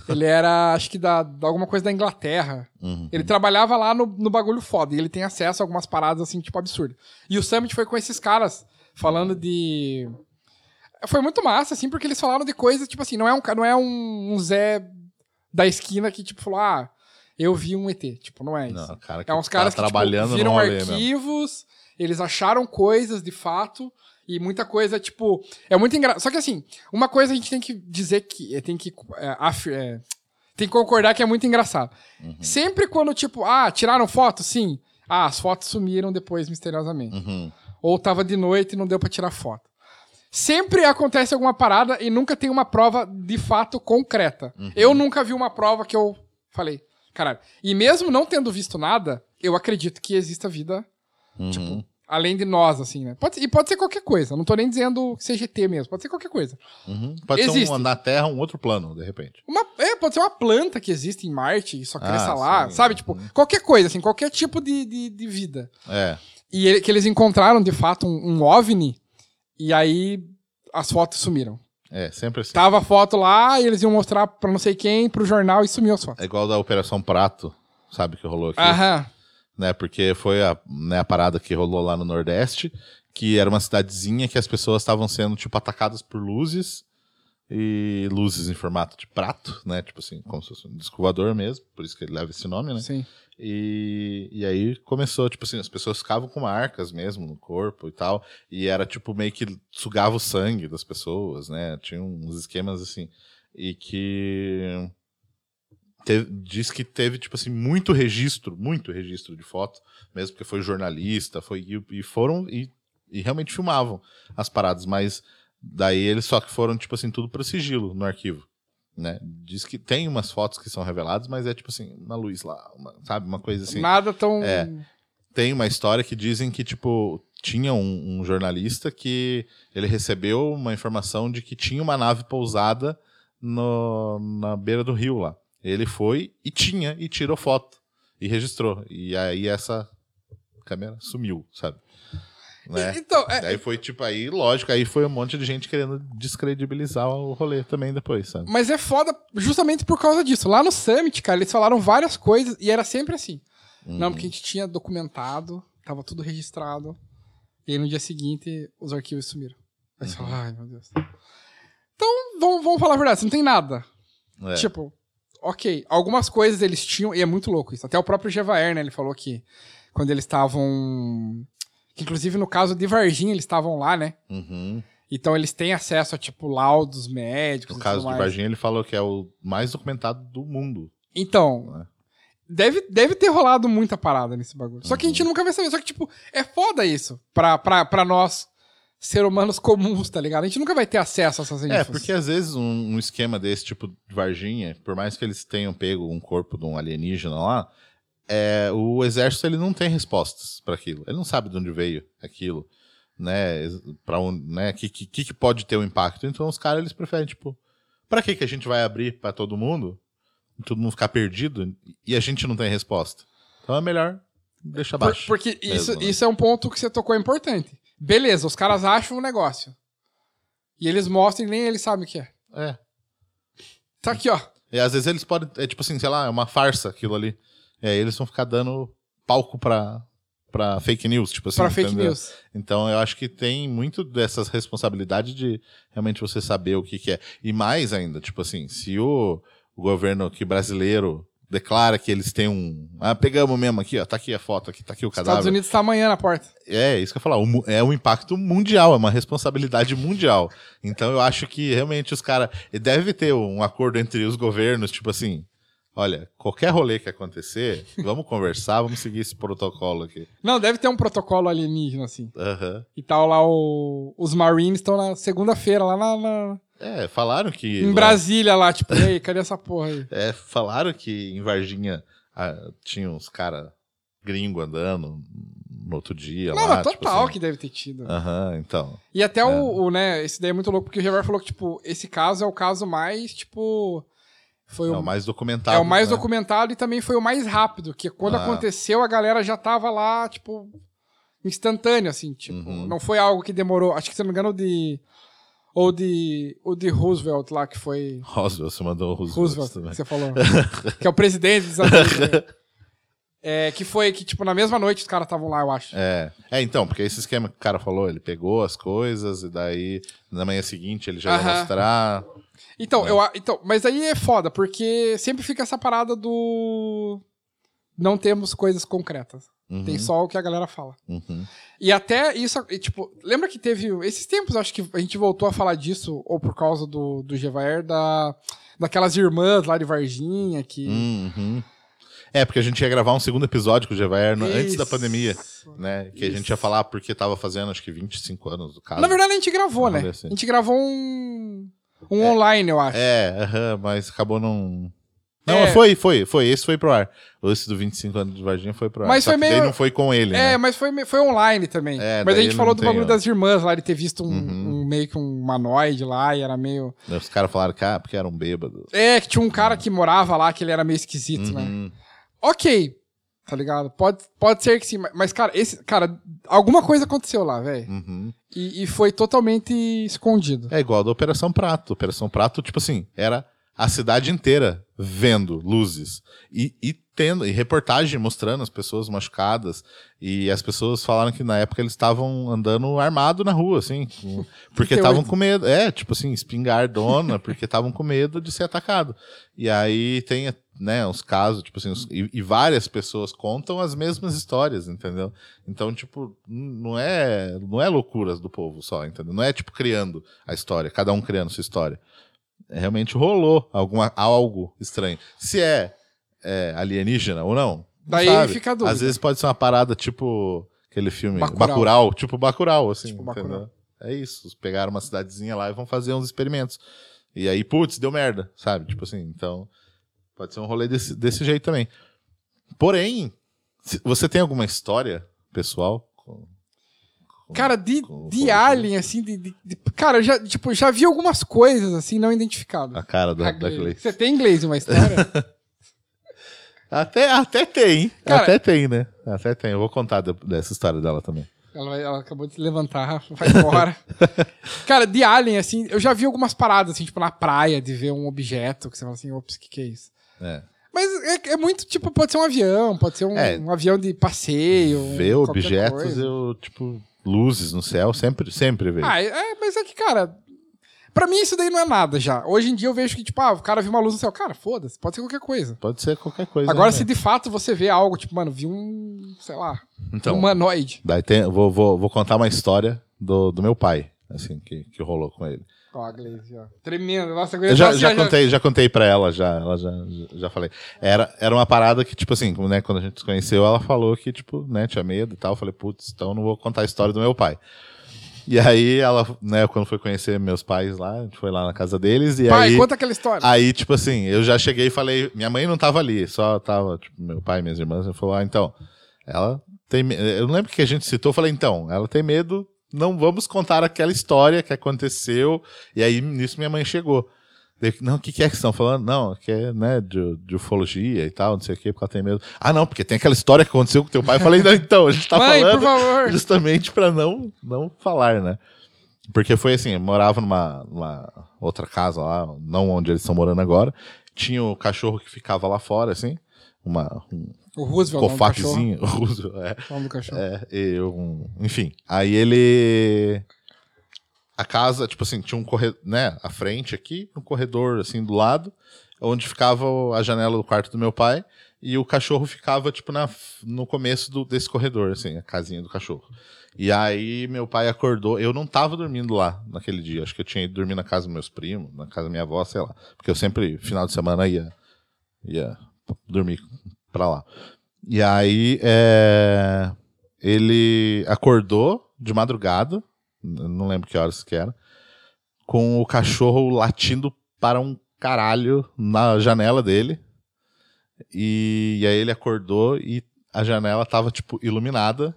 ele era, acho que da, da alguma coisa da Inglaterra. Uhum. Ele trabalhava lá no, no bagulho foda. E ele tem acesso a algumas paradas, assim, tipo, absurdo. E o Summit foi com esses caras falando de. Foi muito massa, assim, porque eles falaram de coisas, tipo assim, não é um, não é um, um Zé da esquina que, tipo, falou, ah, eu vi um ET. Tipo, não é isso. Não, cara que é uns tá caras que, trabalhando tipo, viram rolê mesmo. arquivos, eles acharam coisas de fato. E muita coisa, tipo. É muito engraçado. Só que assim, uma coisa a gente tem que dizer que. é, Tem que. é, af- é, tem que concordar que é muito engraçado. Uhum. Sempre quando, tipo, ah, tiraram foto? Sim. Ah, as fotos sumiram depois misteriosamente. Uhum. Ou tava de noite e não deu pra tirar foto. Sempre acontece alguma parada e nunca tem uma prova de fato concreta. Uhum. Eu nunca vi uma prova que eu falei, caralho. E mesmo não tendo visto nada, eu acredito que exista vida Uhum. Tipo, além de nós, assim, né? Pode, e pode ser qualquer coisa. Não tô nem dizendo ET mesmo. Pode ser qualquer coisa. Uhum. Pode Existe. ser um, na Terra um outro plano, de repente. Uma, é, pode ser uma planta que existe em Marte e só cresça Ah, lá, sim. sabe? Tipo, qualquer coisa, assim, qualquer tipo de, de, de vida. É. E ele- que eles encontraram, de fato, um, um OVNI e aí as fotos sumiram. É, sempre assim. Tava a foto lá e eles iam mostrar pra não sei quem, pro jornal e sumiu as fotos. É igual da Operação Prato, sabe, que rolou aqui. Aham. Né, porque foi a, né, a parada que rolou lá no Nordeste, que era uma cidadezinha que as pessoas estavam sendo, tipo, atacadas por luzes, e luzes em formato de prato, né, tipo assim, como se fosse um disco voador mesmo, por isso que ele leva esse nome, né. Sim. E, e aí começou, tipo assim, as pessoas ficavam com marcas mesmo no corpo e tal. E era tipo meio que sugava o sangue das pessoas, né? Tinha uns esquemas assim. E que. Teve- diz que teve, tipo assim, muito registro, muito registro de foto, mesmo porque foi jornalista, foi, e, e foram e, e realmente filmavam as paradas, mas daí eles só que foram, tipo assim, tudo pro sigilo no arquivo. Né? Diz que tem umas fotos que são reveladas, mas é tipo assim, uma luz lá, uma- sabe? Uma coisa assim. Nada tão. É. Tem uma história que dizem que, tipo, tinha um, um jornalista que ele recebeu uma informação de que tinha uma nave pousada no, na beira do rio lá. Ele foi e tinha, e tirou foto. E registrou. E aí essa câmera sumiu, sabe? Né? Então, é, Daí foi tipo aí, lógico, aí foi um monte de gente querendo descredibilizar o rolê também depois, sabe? Mas é foda justamente por causa disso. Lá no Summit, cara, eles falaram várias coisas e era sempre assim. Não, porque a gente tinha documentado, tava tudo registrado. E aí no dia seguinte os arquivos sumiram. Aí você fala, ai meu Deus. Então, vamos, vamos falar a verdade, você não tem nada. É. Tipo, ok, algumas coisas eles tinham, e é muito louco isso. Até o próprio Gevaer, né, ele falou que quando eles estavam. Que inclusive no caso de Varginha eles estavam lá, né? Uhum. Então eles têm acesso a, tipo, laudos médicos. No caso de. Varginha, ele falou que é o mais documentado do mundo. Então, É. deve, deve ter rolado muita parada nesse bagulho. Só que a Uhum. gente nunca vai saber. Só que, tipo, é foda isso pra, pra, pra nós ser humanos comuns, tá ligado? A gente nunca vai ter acesso a essas infos. É, porque às vezes um, um esquema desse tipo de Varginha, por mais que eles tenham pego um corpo de um alienígena lá, é, o exército ele não tem respostas para aquilo. Ele não sabe de onde veio aquilo, né? Para um, né? Que, que que pode ter um impacto? Então os caras eles preferem tipo, para que que a gente vai abrir para todo mundo? Todo mundo ficar perdido e a gente não tem resposta. Então é melhor deixar baixo. Por, porque mesmo, isso, né? isso é um ponto que você tocou importante. Beleza, os caras acham um negócio. E eles mostram e nem eles sabem o que é. É. Tá aqui, ó. E às vezes eles podem. É tipo assim, sei lá, é uma farsa aquilo ali. E aí eles vão ficar dando palco pra, pra fake news, tipo assim. Pra entendeu? fake news. Então eu acho que tem muito dessas responsabilidades de realmente você saber o que, que é. E mais ainda, tipo assim, se o, o governo aqui brasileiro declara que eles têm um. Ah, pegamos mesmo aqui, ó. Tá aqui a foto, aqui, tá aqui o cadáver. Estados Unidos tá amanhã na porta. É, isso que eu ia falar. É um impacto mundial, é uma responsabilidade mundial. Então eu acho que realmente os caras. Deve ter um acordo entre os governos, tipo assim. Olha, qualquer rolê que acontecer, vamos conversar, vamos seguir esse protocolo aqui. Não, deve ter um protocolo alienígena, assim. Uhum. E tal lá, o, os Marines estão na segunda-feira, lá na, na, é, falaram que. Em Brasília lá, tipo, ei, cadê essa porra aí? É, falaram que em Varginha ah, tinha uns caras gringo andando no outro dia. Não, lá, mas tipo total assim. que deve ter tido. Aham, uhum, então. E até é. o, o, né, esse daí é muito louco, porque o Javier falou que, tipo, esse caso é o caso mais, tipo. Foi é o, mais documentado. É o mais né? documentado e também foi o mais rápido, que quando ah. aconteceu a galera já tava lá, tipo, instantâneo, assim, tipo, uhum. não foi algo que demorou, acho que se não me engano, de ou de, o de Roosevelt lá, que foi. Roosevelt, você mandou o Roosevelt. Roosevelt, também. que você falou. que é o presidente dos Estados Unidos. Né? É, que foi que, tipo, na mesma noite os caras estavam lá, eu acho. É. É, então, porque esse esquema que o cara falou, ele pegou as coisas e daí na manhã seguinte ele já ia mostrar. Então, é. eu, então, mas aí é foda, porque sempre fica essa parada do. Não temos coisas concretas. Uhum. Tem só o que a galera fala. Uhum. E até isso, tipo, lembra que teve. Esses tempos, acho que a gente voltou a falar disso, ou por causa do, do Gevaer, da, daquelas irmãs lá de Varginha que. Uhum. É, porque a gente ia gravar um segundo episódio com o Gevaer antes da pandemia, né? Que Isso. a gente ia falar porque tava fazendo, acho que 25 anos do caso. Na verdade, a gente gravou, né? Assim. A gente gravou um. Um é, online, eu acho. É, mas acabou não. Não, é. foi, foi, foi. Esse foi pro ar. Esse do 25 anos de Varginha foi pro ar. Mas Só foi meio. não foi com ele, É, né? mas foi, foi online também. É, mas a gente falou do bagulho das irmãs lá, de ter visto um, uhum. um, meio que um humanoide lá e era meio. Os caras falaram que ah, porque era um bêbado. É, que tinha um cara que morava lá, que ele era meio esquisito, né? uhum. né? Ok. Tá ligado? Pode, pode ser que sim, mas, cara, esse. Cara, alguma coisa aconteceu lá, velho. Uhum. E, e foi totalmente escondido. É igual da Operação Prato. Operação Prato, tipo assim, era a cidade inteira vendo luzes e, e tendo e reportagem mostrando as pessoas machucadas e as pessoas falaram que na época eles estavam andando armado na rua assim porque estavam com medo é tipo assim espingardona porque estavam com medo de ser atacado e aí tem né uns casos tipo assim os, e, e, várias pessoas contam as mesmas histórias entendeu então tipo não é não é loucuras do povo só entendeu não é tipo criando a história cada um criando sua história realmente rolou alguma, algo estranho. Se é, é alienígena ou não. Daí sabe. fica dúvida. Às vezes pode ser uma parada tipo aquele filme Bacurau, Bacurau tipo Bacurau, assim, tipo Bacurau. É isso, pegaram uma cidadezinha lá e vão fazer uns experimentos. E aí, putz, deu merda, sabe? Tipo assim, então pode ser um rolê desse, desse jeito também. Porém, você tem alguma história pessoal Cara, de, de Alien, assim, de, de, de, Cara, eu já, tipo, já vi algumas coisas, assim, não identificadas. A cara da, da Clay. Você tem inglês uma história? até, até tem. Cara, até tem, né? Até tem. Eu vou contar dessa história dela também. Ela, ela acabou de se levantar, vai embora. cara, de Alien, assim, eu já vi algumas paradas, assim, tipo, na praia, de ver um objeto, que você fala assim, ops, o que, que é isso? É. Mas é, é, muito, tipo, pode ser um avião, pode ser um, é, um avião de passeio. Ver objetos, coisa. eu, tipo, luzes no céu, sempre, sempre vejo. Ah, é, mas é que, cara, Pra mim, isso daí não é nada já. Hoje em dia eu vejo que, tipo, ah, o cara viu uma luz no céu. Cara, foda-se, pode ser qualquer coisa. Pode ser qualquer coisa. Agora, né? se de fato você vê algo, tipo, mano, vi um, sei lá, então, um humanoide. Daí tem, vou, vou, vou contar uma história do, do meu pai, assim, que, que rolou com ele. Ó, a Glaze, ó. Tremendo. Nossa, eu já, já, contei, já contei pra ela, já, ela já, já falei. Era, era uma parada que, tipo assim, né, quando a gente se conheceu, ela falou que, tipo, né, tinha medo e tal. Eu falei, putz, então não vou contar a história do meu pai. E aí ela, né, quando foi conhecer meus pais lá, a gente foi lá na casa deles e Pai, aí conta aquela história. Aí, tipo assim, eu já cheguei e falei, minha mãe não tava ali, só tava, tipo, meu pai e minhas irmãs, eu falou: "Ah, então, ela tem, eu não lembro que a gente citou, eu falei, então, ela tem medo, não vamos contar aquela história que aconteceu". E aí nisso minha mãe chegou. Daí, Não, o que, que é que estão falando? Não, que é, né, de, de ufologia e tal, não sei o quê, porque ela tem medo. Ah, não, porque tem aquela história que aconteceu com teu pai. Eu falei, não, então, a gente tá Mãe, falando justamente pra não, não falar, né? Porque foi assim, eu morava numa, numa outra casa lá, não onde eles estão morando agora. Tinha o cachorro que ficava lá fora, assim, uma, um O Roosevelt, o cofaquezinho, russo, é. O nome do cachorro. É, um, enfim. Aí ele. A casa, tipo assim, tinha um corredor, né? À frente aqui, um corredor, assim, do lado, onde ficava o- a janela do quarto do meu pai. E o cachorro ficava, tipo, na, no começo do, desse corredor, assim, a casinha do cachorro. E aí meu pai acordou. Eu não tava dormindo lá naquele dia. Acho que eu tinha ido dormir na casa dos meus primos, na casa da minha avó, sei lá. Porque eu sempre, final de semana, ia, ia dormir pra lá. E aí é, ele acordou de madrugada, não lembro que horas que era, com o cachorro latindo para um caralho na janela dele. E, e aí ele acordou e a janela tava, tipo, iluminada.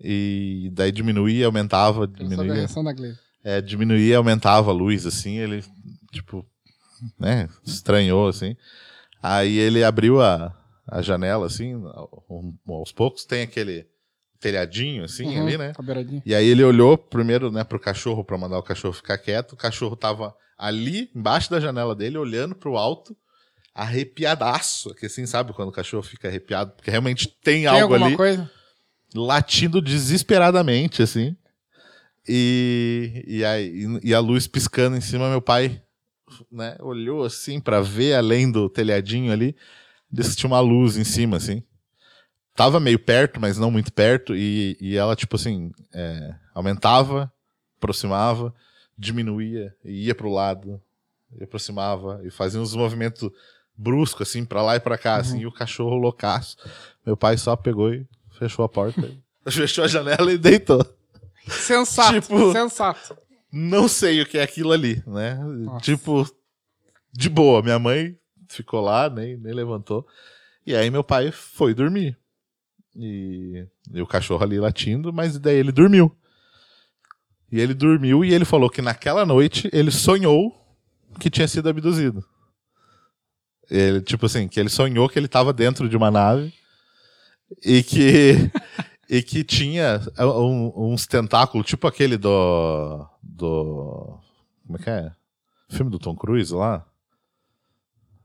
E daí diminuía, aumentava, a diminuía. reação da. É, diminuía, aumentava a luz, assim, ele, tipo, né, estranhou, assim. Aí ele abriu a, a janela, assim, aos poucos, tem aquele telhadinho, assim, Uhum, ali, né? E aí ele olhou primeiro, né, pro cachorro, pra mandar o cachorro ficar quieto. O cachorro tava ali, embaixo da janela dele, olhando pro alto, arrepiadaço, que assim, sabe, quando o cachorro fica arrepiado, porque realmente tem, Tem algo alguma ali coisa? latindo desesperadamente, assim. E, e, aí, e a luz piscando em cima, meu pai né, olhou assim pra ver além do telhadinho ali. Disse que tinha uma luz em cima, assim. Tava meio perto, mas não muito perto. E, e ela, tipo assim, é, aumentava, aproximava, diminuía, e ia pro lado, e aproximava, e fazia uns movimentos bruscos, assim, pra lá e pra cá, assim, e o cachorro loucaço. Meu pai só pegou e fechou a porta, fechou a janela e deitou. Sensato, Tipo- sensato. Não sei o que é aquilo ali, né? Nossa. Tipo, de boa. Minha mãe ficou lá, nem, nem levantou. E aí meu pai foi dormir. E, e o cachorro ali latindo, mas daí ele dormiu. E ele dormiu e ele falou que naquela noite ele sonhou que tinha sido abduzido. Ele, tipo assim, que ele sonhou que ele estava dentro de uma nave e que e que tinha um- uns tentáculos, tipo aquele do do como é que é? Filme do Tom Cruise lá?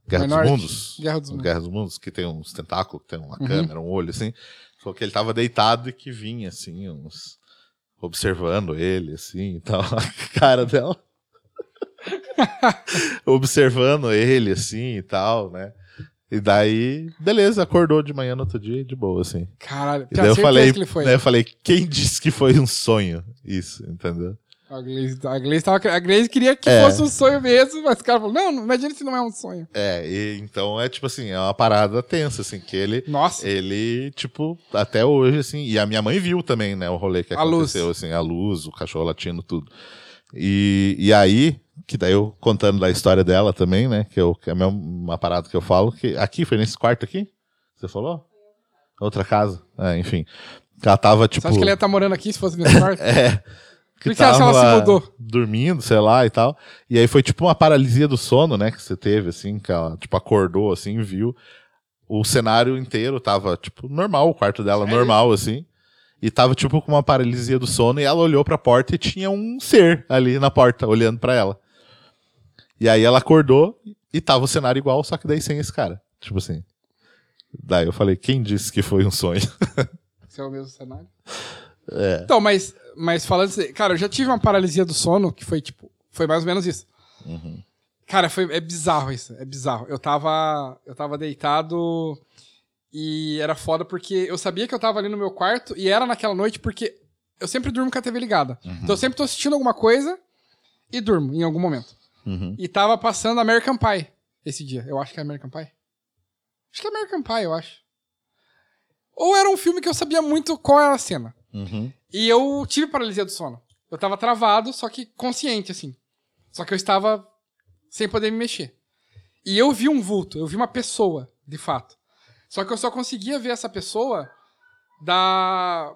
Guerra Minority. dos Mundos. Guerra dos Mundos. Guerra dos Mundos, que tem uns tentáculos, que tem uma Uhum. câmera, um olho assim. Falou que ele tava deitado e que vinha assim, uns observando ele assim e tal, a cara dela. observando ele assim e tal, né? E daí, beleza, acordou de manhã no outro dia, de boa, assim. Caralho, E daí eu falei, que ele foi. né, eu falei, quem disse que foi um sonho? Isso, entendeu? A Glaze, a, Glaze tava, a Glaze queria que É. fosse um sonho mesmo, mas o cara falou, não, imagina se não é um sonho. É, e então é tipo assim, é uma parada tensa, assim, que ele, Nossa, ele, tipo, até hoje, assim, e a minha mãe viu também, né, o rolê que A luz. aconteceu, assim, a luz, o cachorro latindo, tudo. E, e aí, que daí eu contando da história dela também, né, que, eu, que é mesmo uma parada que eu falo, que aqui, foi nesse quarto aqui? Você falou? Outra casa? É, enfim. Ela tava, tipo... você acha que ele ia estar morando aqui se fosse nesse quarto? É. Por que acha que ela se mudou? Dormindo, sei lá e tal. E aí foi tipo uma paralisia do sono, né? Que você teve, assim, que ela, tipo, acordou, assim, viu. O cenário inteiro tava, tipo, normal, o quarto dela Sério? normal, assim. E tava, tipo, com uma paralisia do sono. E ela olhou pra porta e tinha um ser ali na porta, olhando pra ela. E aí ela acordou e tava o cenário igual, só que daí sem esse cara. Tipo assim. Daí eu falei, quem disse que foi um sonho? Esse é o mesmo cenário. É. Então, mas, mas falando assim, cara, eu já tive uma paralisia do sono que foi tipo, foi mais ou menos isso. Uhum. Cara, foi, é bizarro isso, é bizarro. Eu tava, eu tava deitado e era foda porque eu sabia que eu tava ali no meu quarto e era naquela noite porque eu sempre durmo com a TV ligada. Então eu sempre tô assistindo alguma coisa e durmo em algum momento. Uhum. E tava passando American Pie esse dia. Eu acho que é American Pie. Acho que é American Pie, eu acho. Ou era um filme que eu sabia muito qual era a cena. Uhum. E eu tive paralisia do sono. Eu tava travado, só que consciente, assim. Só que eu estava sem poder me mexer. E eu vi um vulto, eu vi uma pessoa, de fato. Só que eu só conseguia ver essa pessoa da.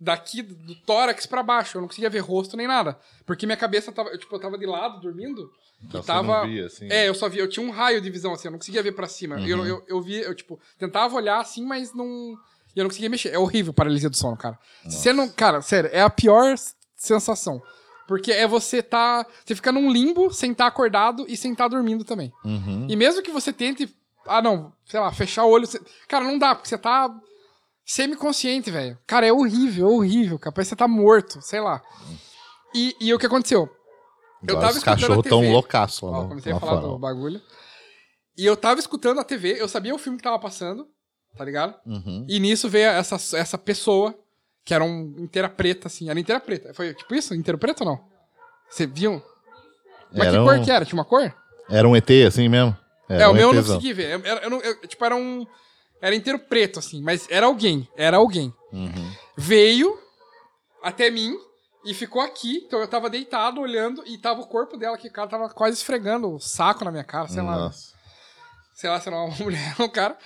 Daqui do tórax pra baixo. Eu não conseguia ver rosto nem nada. Porque minha cabeça tava. Eu, tipo, eu tava de lado, dormindo. Então e você tava. via, assim. É, eu só via, eu tinha um raio de visão, assim, eu não conseguia ver pra cima. Uhum. Eu, eu, eu via, eu, tipo, tentava olhar assim, mas não. E eu não conseguia mexer. É horrível paralisia do sono, cara. Você não. Cara, sério, é a pior sensação. Porque é você tá. Você fica num limbo sem estar acordado e sem estar dormindo também. Uhum. E mesmo que você tente. Ah, não, sei lá, fechar o olho. você- Cara, não dá, porque você tá semi-consciente, velho. Cara, é horrível, é horrível. Cara, parece que você tá morto, sei lá. E, e o que aconteceu? Eu Agora tava os escutando a cachorros tão TV. loucaço lá, Ó, no- comecei lá a falar fora. do bagulho. E eu tava escutando a TV, eu sabia o filme que tava passando, tá ligado? Uhum. E nisso veio essa, essa pessoa, que era um inteira preta, assim. Era inteira preta. Foi tipo isso? Inteiro preto ou não? Você viu? Mas Era que cor um- que era? Tinha uma cor? Era um ET, assim mesmo? É, o um meu eu não ETzão. consegui ver. Era, eu não- eu- tipo, era um. Era inteiro preto, assim, mas era alguém. Era alguém. Uhum. Veio até mim e ficou aqui. Então eu tava deitado, olhando, e tava o corpo dela que o cara tava quase esfregando o saco na minha cara, sei lá. Nossa. Sei lá se era uma mulher ou um cara.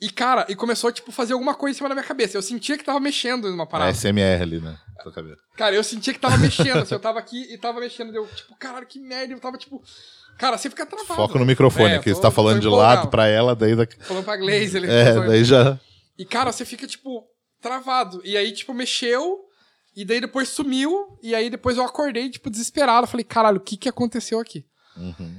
E, cara, e começou, tipo, fazer alguma coisa em cima da minha cabeça. Eu sentia que tava mexendo numa parada. SMR ali, né? Cabeça. Cara, eu sentia que tava mexendo. assim, eu tava aqui e tava mexendo. Eu, tipo, caralho, que merda. Eu tava, tipo. Cara, você fica travado. Foco no microfone, É, que você tá falando de lado pra ela, daí... Da... Falando pra Glaze, ele É, daí já... E, cara, você fica, tipo, travado. E aí, tipo, mexeu. E daí depois sumiu. E aí depois eu acordei, tipo, desesperado. Falei, caralho, o que que aconteceu aqui? Uhum.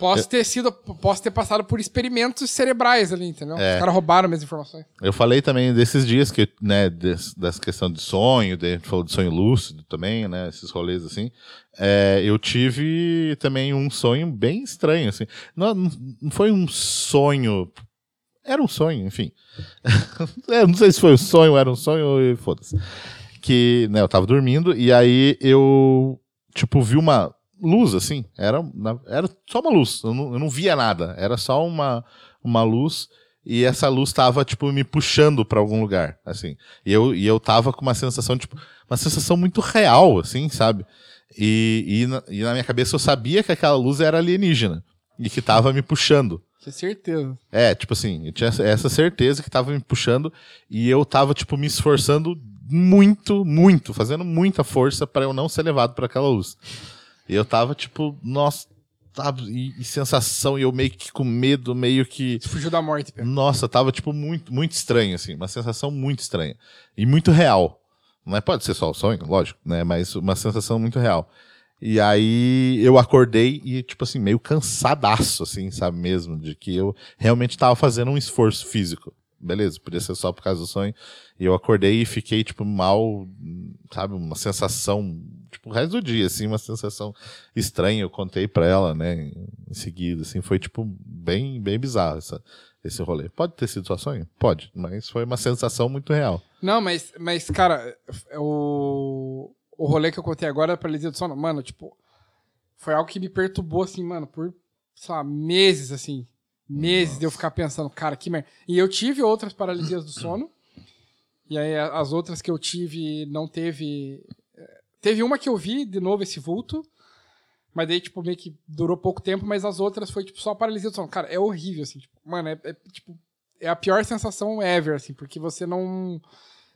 Posso ter sido. Posso ter passado por experimentos cerebrais ali, entendeu? É. Os caras roubaram minhas informações. Eu falei também desses dias que, né, des- dessa questão de sonho, daí a gente falou de sonho lúcido também, né, esses rolês assim. É, eu tive também um sonho bem estranho, assim. Não, não foi um sonho. Era um sonho, enfim. eu não sei se foi um sonho, era um sonho, foda-se. Que, né, eu tava dormindo e aí eu, tipo, vi uma luz, assim. Era, era só uma luz. Eu não, eu não via nada. Era só uma, uma luz e essa luz tava, tipo, me puxando pra algum lugar, assim. E eu, e eu tava com uma sensação, tipo, uma sensação muito real, assim, sabe? E, e, na, e na minha cabeça eu sabia que aquela luz era alienígena e que tava me puxando. Tinha certeza. É, tipo assim, eu tinha essa- certeza que tava me puxando e eu tava, tipo, me esforçando muito, muito, fazendo muita força pra eu não ser levado por aquela luz. E eu tava, tipo, nossa, sabe, e, e sensação, e eu meio que com medo, meio que. Você fugiu da morte, Pedro. Nossa, tava, tipo, muito, muito estranho, assim, uma sensação muito estranha. E muito real. Não é, pode ser só o sonho, lógico, né? Mas uma sensação muito real. E aí eu acordei e, tipo assim, meio cansadaço, assim, sabe mesmo? De que eu realmente tava fazendo um esforço físico. Beleza, podia ser só por causa do sonho. E eu acordei e fiquei, tipo, mal, sabe? Uma sensação, tipo, o resto do dia, assim, uma sensação estranha. Eu contei pra ela, né, em seguida, assim, foi, tipo, bem, bem bizarro essa, esse rolê. Pode ter sido só sonho? Pode, mas foi uma sensação muito real. Não, mas, mas cara, o, o rolê que eu contei agora da paralisia do sono, mano, tipo, foi algo que me perturbou, assim, mano, por, sei lá, meses, assim. Meses de eu ficar pensando, cara, que merda. E eu tive outras paralisias do sono. E aí as outras que eu tive não teve. Teve uma que eu vi de novo esse vulto. Mas daí, tipo, meio que durou pouco tempo, mas as outras foi, tipo, só paralisia do sono. Cara, é horrível, assim, tipo, mano, é, é, tipo, é a pior sensação ever, assim, porque você não.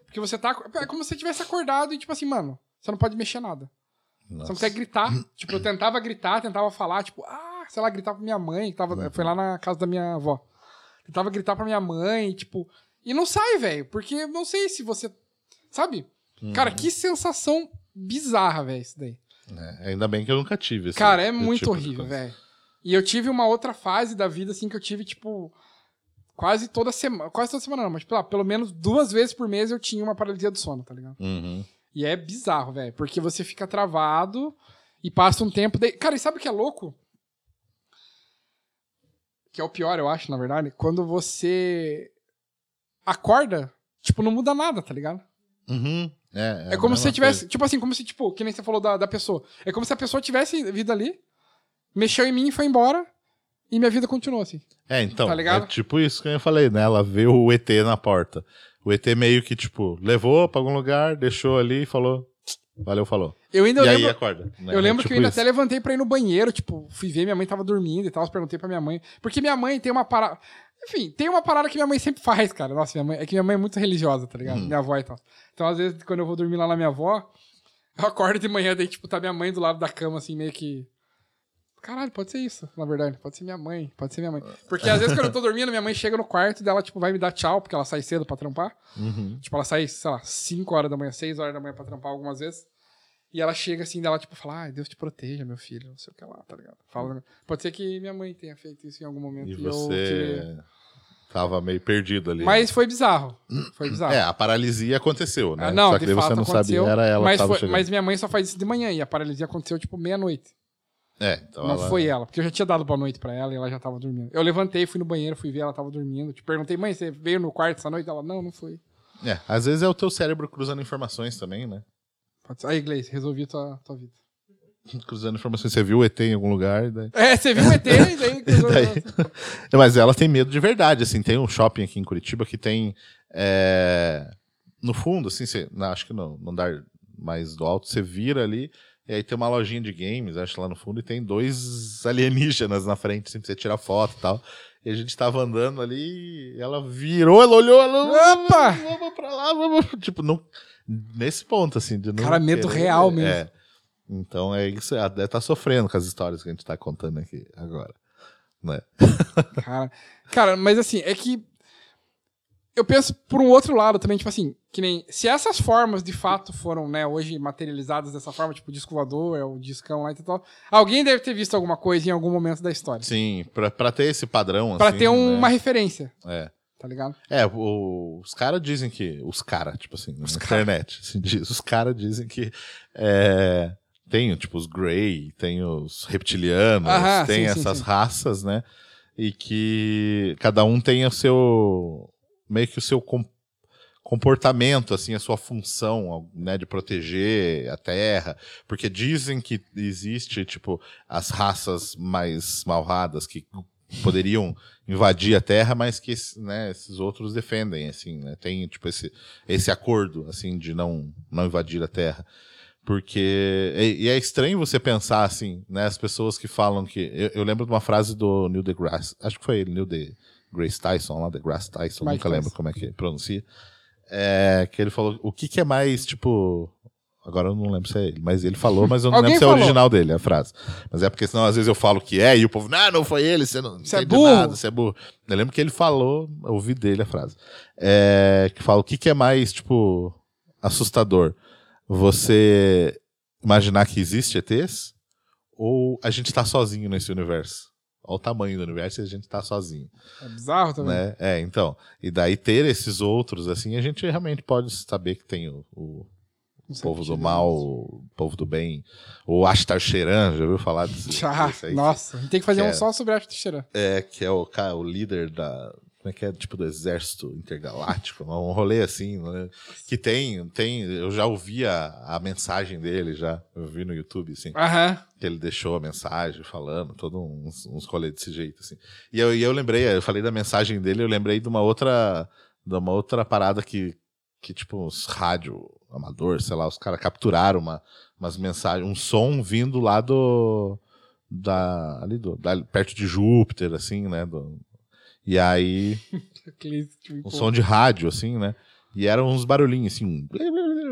Porque você tá. É como se você tivesse acordado e, tipo assim, mano, você não pode mexer nada. Você não consegue gritar. tipo, eu tentava gritar, tentava falar, tipo, ah, sei lá, gritar pra minha mãe, que tava, foi lá na casa da minha avó. Tentava gritar pra minha mãe, tipo. E não sai, velho, porque eu não sei se você. Sabe? Cara, que sensação bizarra, velho, isso daí. É, ainda bem que eu nunca tive. esse- Cara, é muito tipo de horrível, velho. E eu tive uma outra fase da vida, assim, que eu tive, tipo, quase toda semana. Quase toda semana, não, mas pelo, pelo menos duas vezes por mês eu tinha uma paralisia do sono, tá ligado? Uhum. E é bizarro, velho. Porque você fica travado e passa um tempo. Daí... Cara, e sabe o que é louco? Que é o pior, eu acho, na verdade. Quando você acorda, tipo, não muda nada, tá ligado? Uhum. É, É, a como se tivesse. Tipo assim, como se, tipo, que nem você falou da, da pessoa. É como se a pessoa tivesse vida ali, mexeu em mim e foi embora. E minha vida continuou assim. coisa. É, então, Tá ligado? é tipo isso que eu falei, né? Ela vê o ET na porta. O ET meio que, tipo, levou pra algum lugar, deixou ali e falou, Valeu, falou. Eu ainda e aí lembro, acorda. né? eu lembro Tipo que eu ainda isso. até levantei pra ir no banheiro, tipo, fui ver, minha mãe tava dormindo e tal, perguntei pra minha mãe. Porque minha mãe tem uma parada. Enfim, tem uma parada que minha mãe sempre faz, cara. Nossa, minha mãe. É que minha mãe é muito religiosa, tá ligado? Hum. Minha avó e tal. Então, às vezes, quando eu vou dormir lá na minha avó, eu acordo de manhã, daí, tipo, tá minha mãe do lado da cama, assim, meio que. Caralho, pode ser isso, na verdade. Pode ser minha mãe, pode ser minha mãe. Porque às vezes quando eu tô dormindo, minha mãe chega no quarto dela, tipo, vai me dar tchau, porque ela sai cedo pra trampar. Uhum. Tipo, ela sai, sei lá, 5 horas da manhã, 6 horas da manhã pra trampar algumas vezes. E ela chega assim, dela, tipo, fala, ai, Deus te proteja, meu filho, não sei o que lá, tá ligado? Fala, Pode ser que minha mãe tenha feito isso em algum momento. E eu tive- você tava meio perdido ali. Mas foi bizarro. Foi bizarro. É, a paralisia aconteceu, né? Ah, não, Só que de daí você fato não aconteceu. sabia, era ela mas, que tava foi- chegando. mas minha mãe só faz isso de manhã e a paralisia aconteceu, tipo, meia-noite. É, então Não ela... foi ela, porque eu já tinha dado boa noite pra ela e ela já tava dormindo. Eu levantei, fui no banheiro, fui ver, ela tava dormindo. Te perguntei, mãe, você veio no quarto essa noite? Ela, não, não foi. É, às vezes é o teu cérebro cruzando informações também, né? Pode ser. Aí, Gleice, resolvi tua, tua vida. Cruzando informações. Você viu o ET em algum lugar, daí... É, você viu o ET e daí... cruzou- daí- Mas ela tem medo de verdade, assim. Tem um shopping aqui em Curitiba que tem... é, No fundo, assim, você... não, acho que no no andar mais do alto, você vira ali... E aí tem uma lojinha de games, acho, lá no fundo, e tem dois alienígenas na frente, assim, pra você tirar foto e tal. E a gente tava andando ali, e ela virou, ela olhou, ela... Opa! Vamos pra lá, vamos... Tipo, não... nesse ponto, assim, de Cara, medo querer- real mesmo. É. Então é isso, ela deve estar sofrendo com as histórias que a gente tá contando aqui agora. Né? Cara, cara, mas assim, é que eu penso por um outro lado também, tipo assim, que nem se essas formas de fato foram, né, hoje materializadas dessa forma, tipo o disco voador, é o discão lá e tal, alguém deve ter visto alguma coisa em algum momento da história. Sim, pra, pra ter esse padrão, Pra assim, ter um- né? uma referência, É. tá ligado? É, o- os caras dizem que. Os caras, tipo assim, na internet. assim, diz- os caras dizem que. É, tem, tipo, os Grey, tem os reptilianos, tem sim, sim, essas sim. raças, né? E que cada um tem o seu. Meio que o seu com- comportamento, assim, a sua função, né, de proteger a Terra, porque dizem que existe, tipo, as raças mais malvadas que poderiam invadir a Terra, mas que né, esses outros defendem, assim, né? Tem, tipo, esse, esse acordo, assim, de não, não invadir a Terra. Porque. E, e é estranho você pensar, assim, né? As pessoas que falam que. Eu, eu lembro de uma frase do Neil deGrasse. Acho que foi ele, Neil deGrasse Tyson, lá, deGrasse Tyson, Mike nunca lembro Tyson. como é que pronuncia. É, que ele falou. O que, que é mais, tipo. Agora eu não lembro se é ele, mas ele falou, mas eu não lembro se é o falou. original dele, a frase. Mas é porque senão às vezes eu falo que é e o povo, não, não foi ele, você não Você é burro." nada, você é burro. Eu lembro que ele falou, eu ouvi dele a frase, é, que fala o que, que é mais, tipo, assustador? Você imaginar que existe ETs ou a gente tá sozinho nesse universo? Olha o tamanho do universo e a gente tá sozinho, É bizarro também. né? É, então. E daí ter esses outros, assim, a gente realmente pode saber que tem o, o povo que do mal, o povo do bem, o Ashtar Sheran, já ouviu falar desse, Já, desse aí? nossa, gente tem que fazer que um é- só sobre a arte Teixeira. É, que é o, cara, o líder da. Como é que é? Tipo do exército intergaláctico, um rolê assim, né? Que tem, tem. Eu já ouvi a, a mensagem dele, já. Eu vi no YouTube, assim. Aham. Que ele deixou a mensagem falando, todo uns, uns rolês desse jeito, assim. E eu, e eu lembrei, eu falei da mensagem dele, eu lembrei de uma outra. De uma outra parada que, que tipo, os rádio amador, sei lá, os caras capturaram uma, umas mensagens, um som vindo lá do. Da, ali do, da- perto de Júpiter, assim, né? do- e aí, tipo, um som de rádio, assim, né? E eram uns barulhinhos, assim, um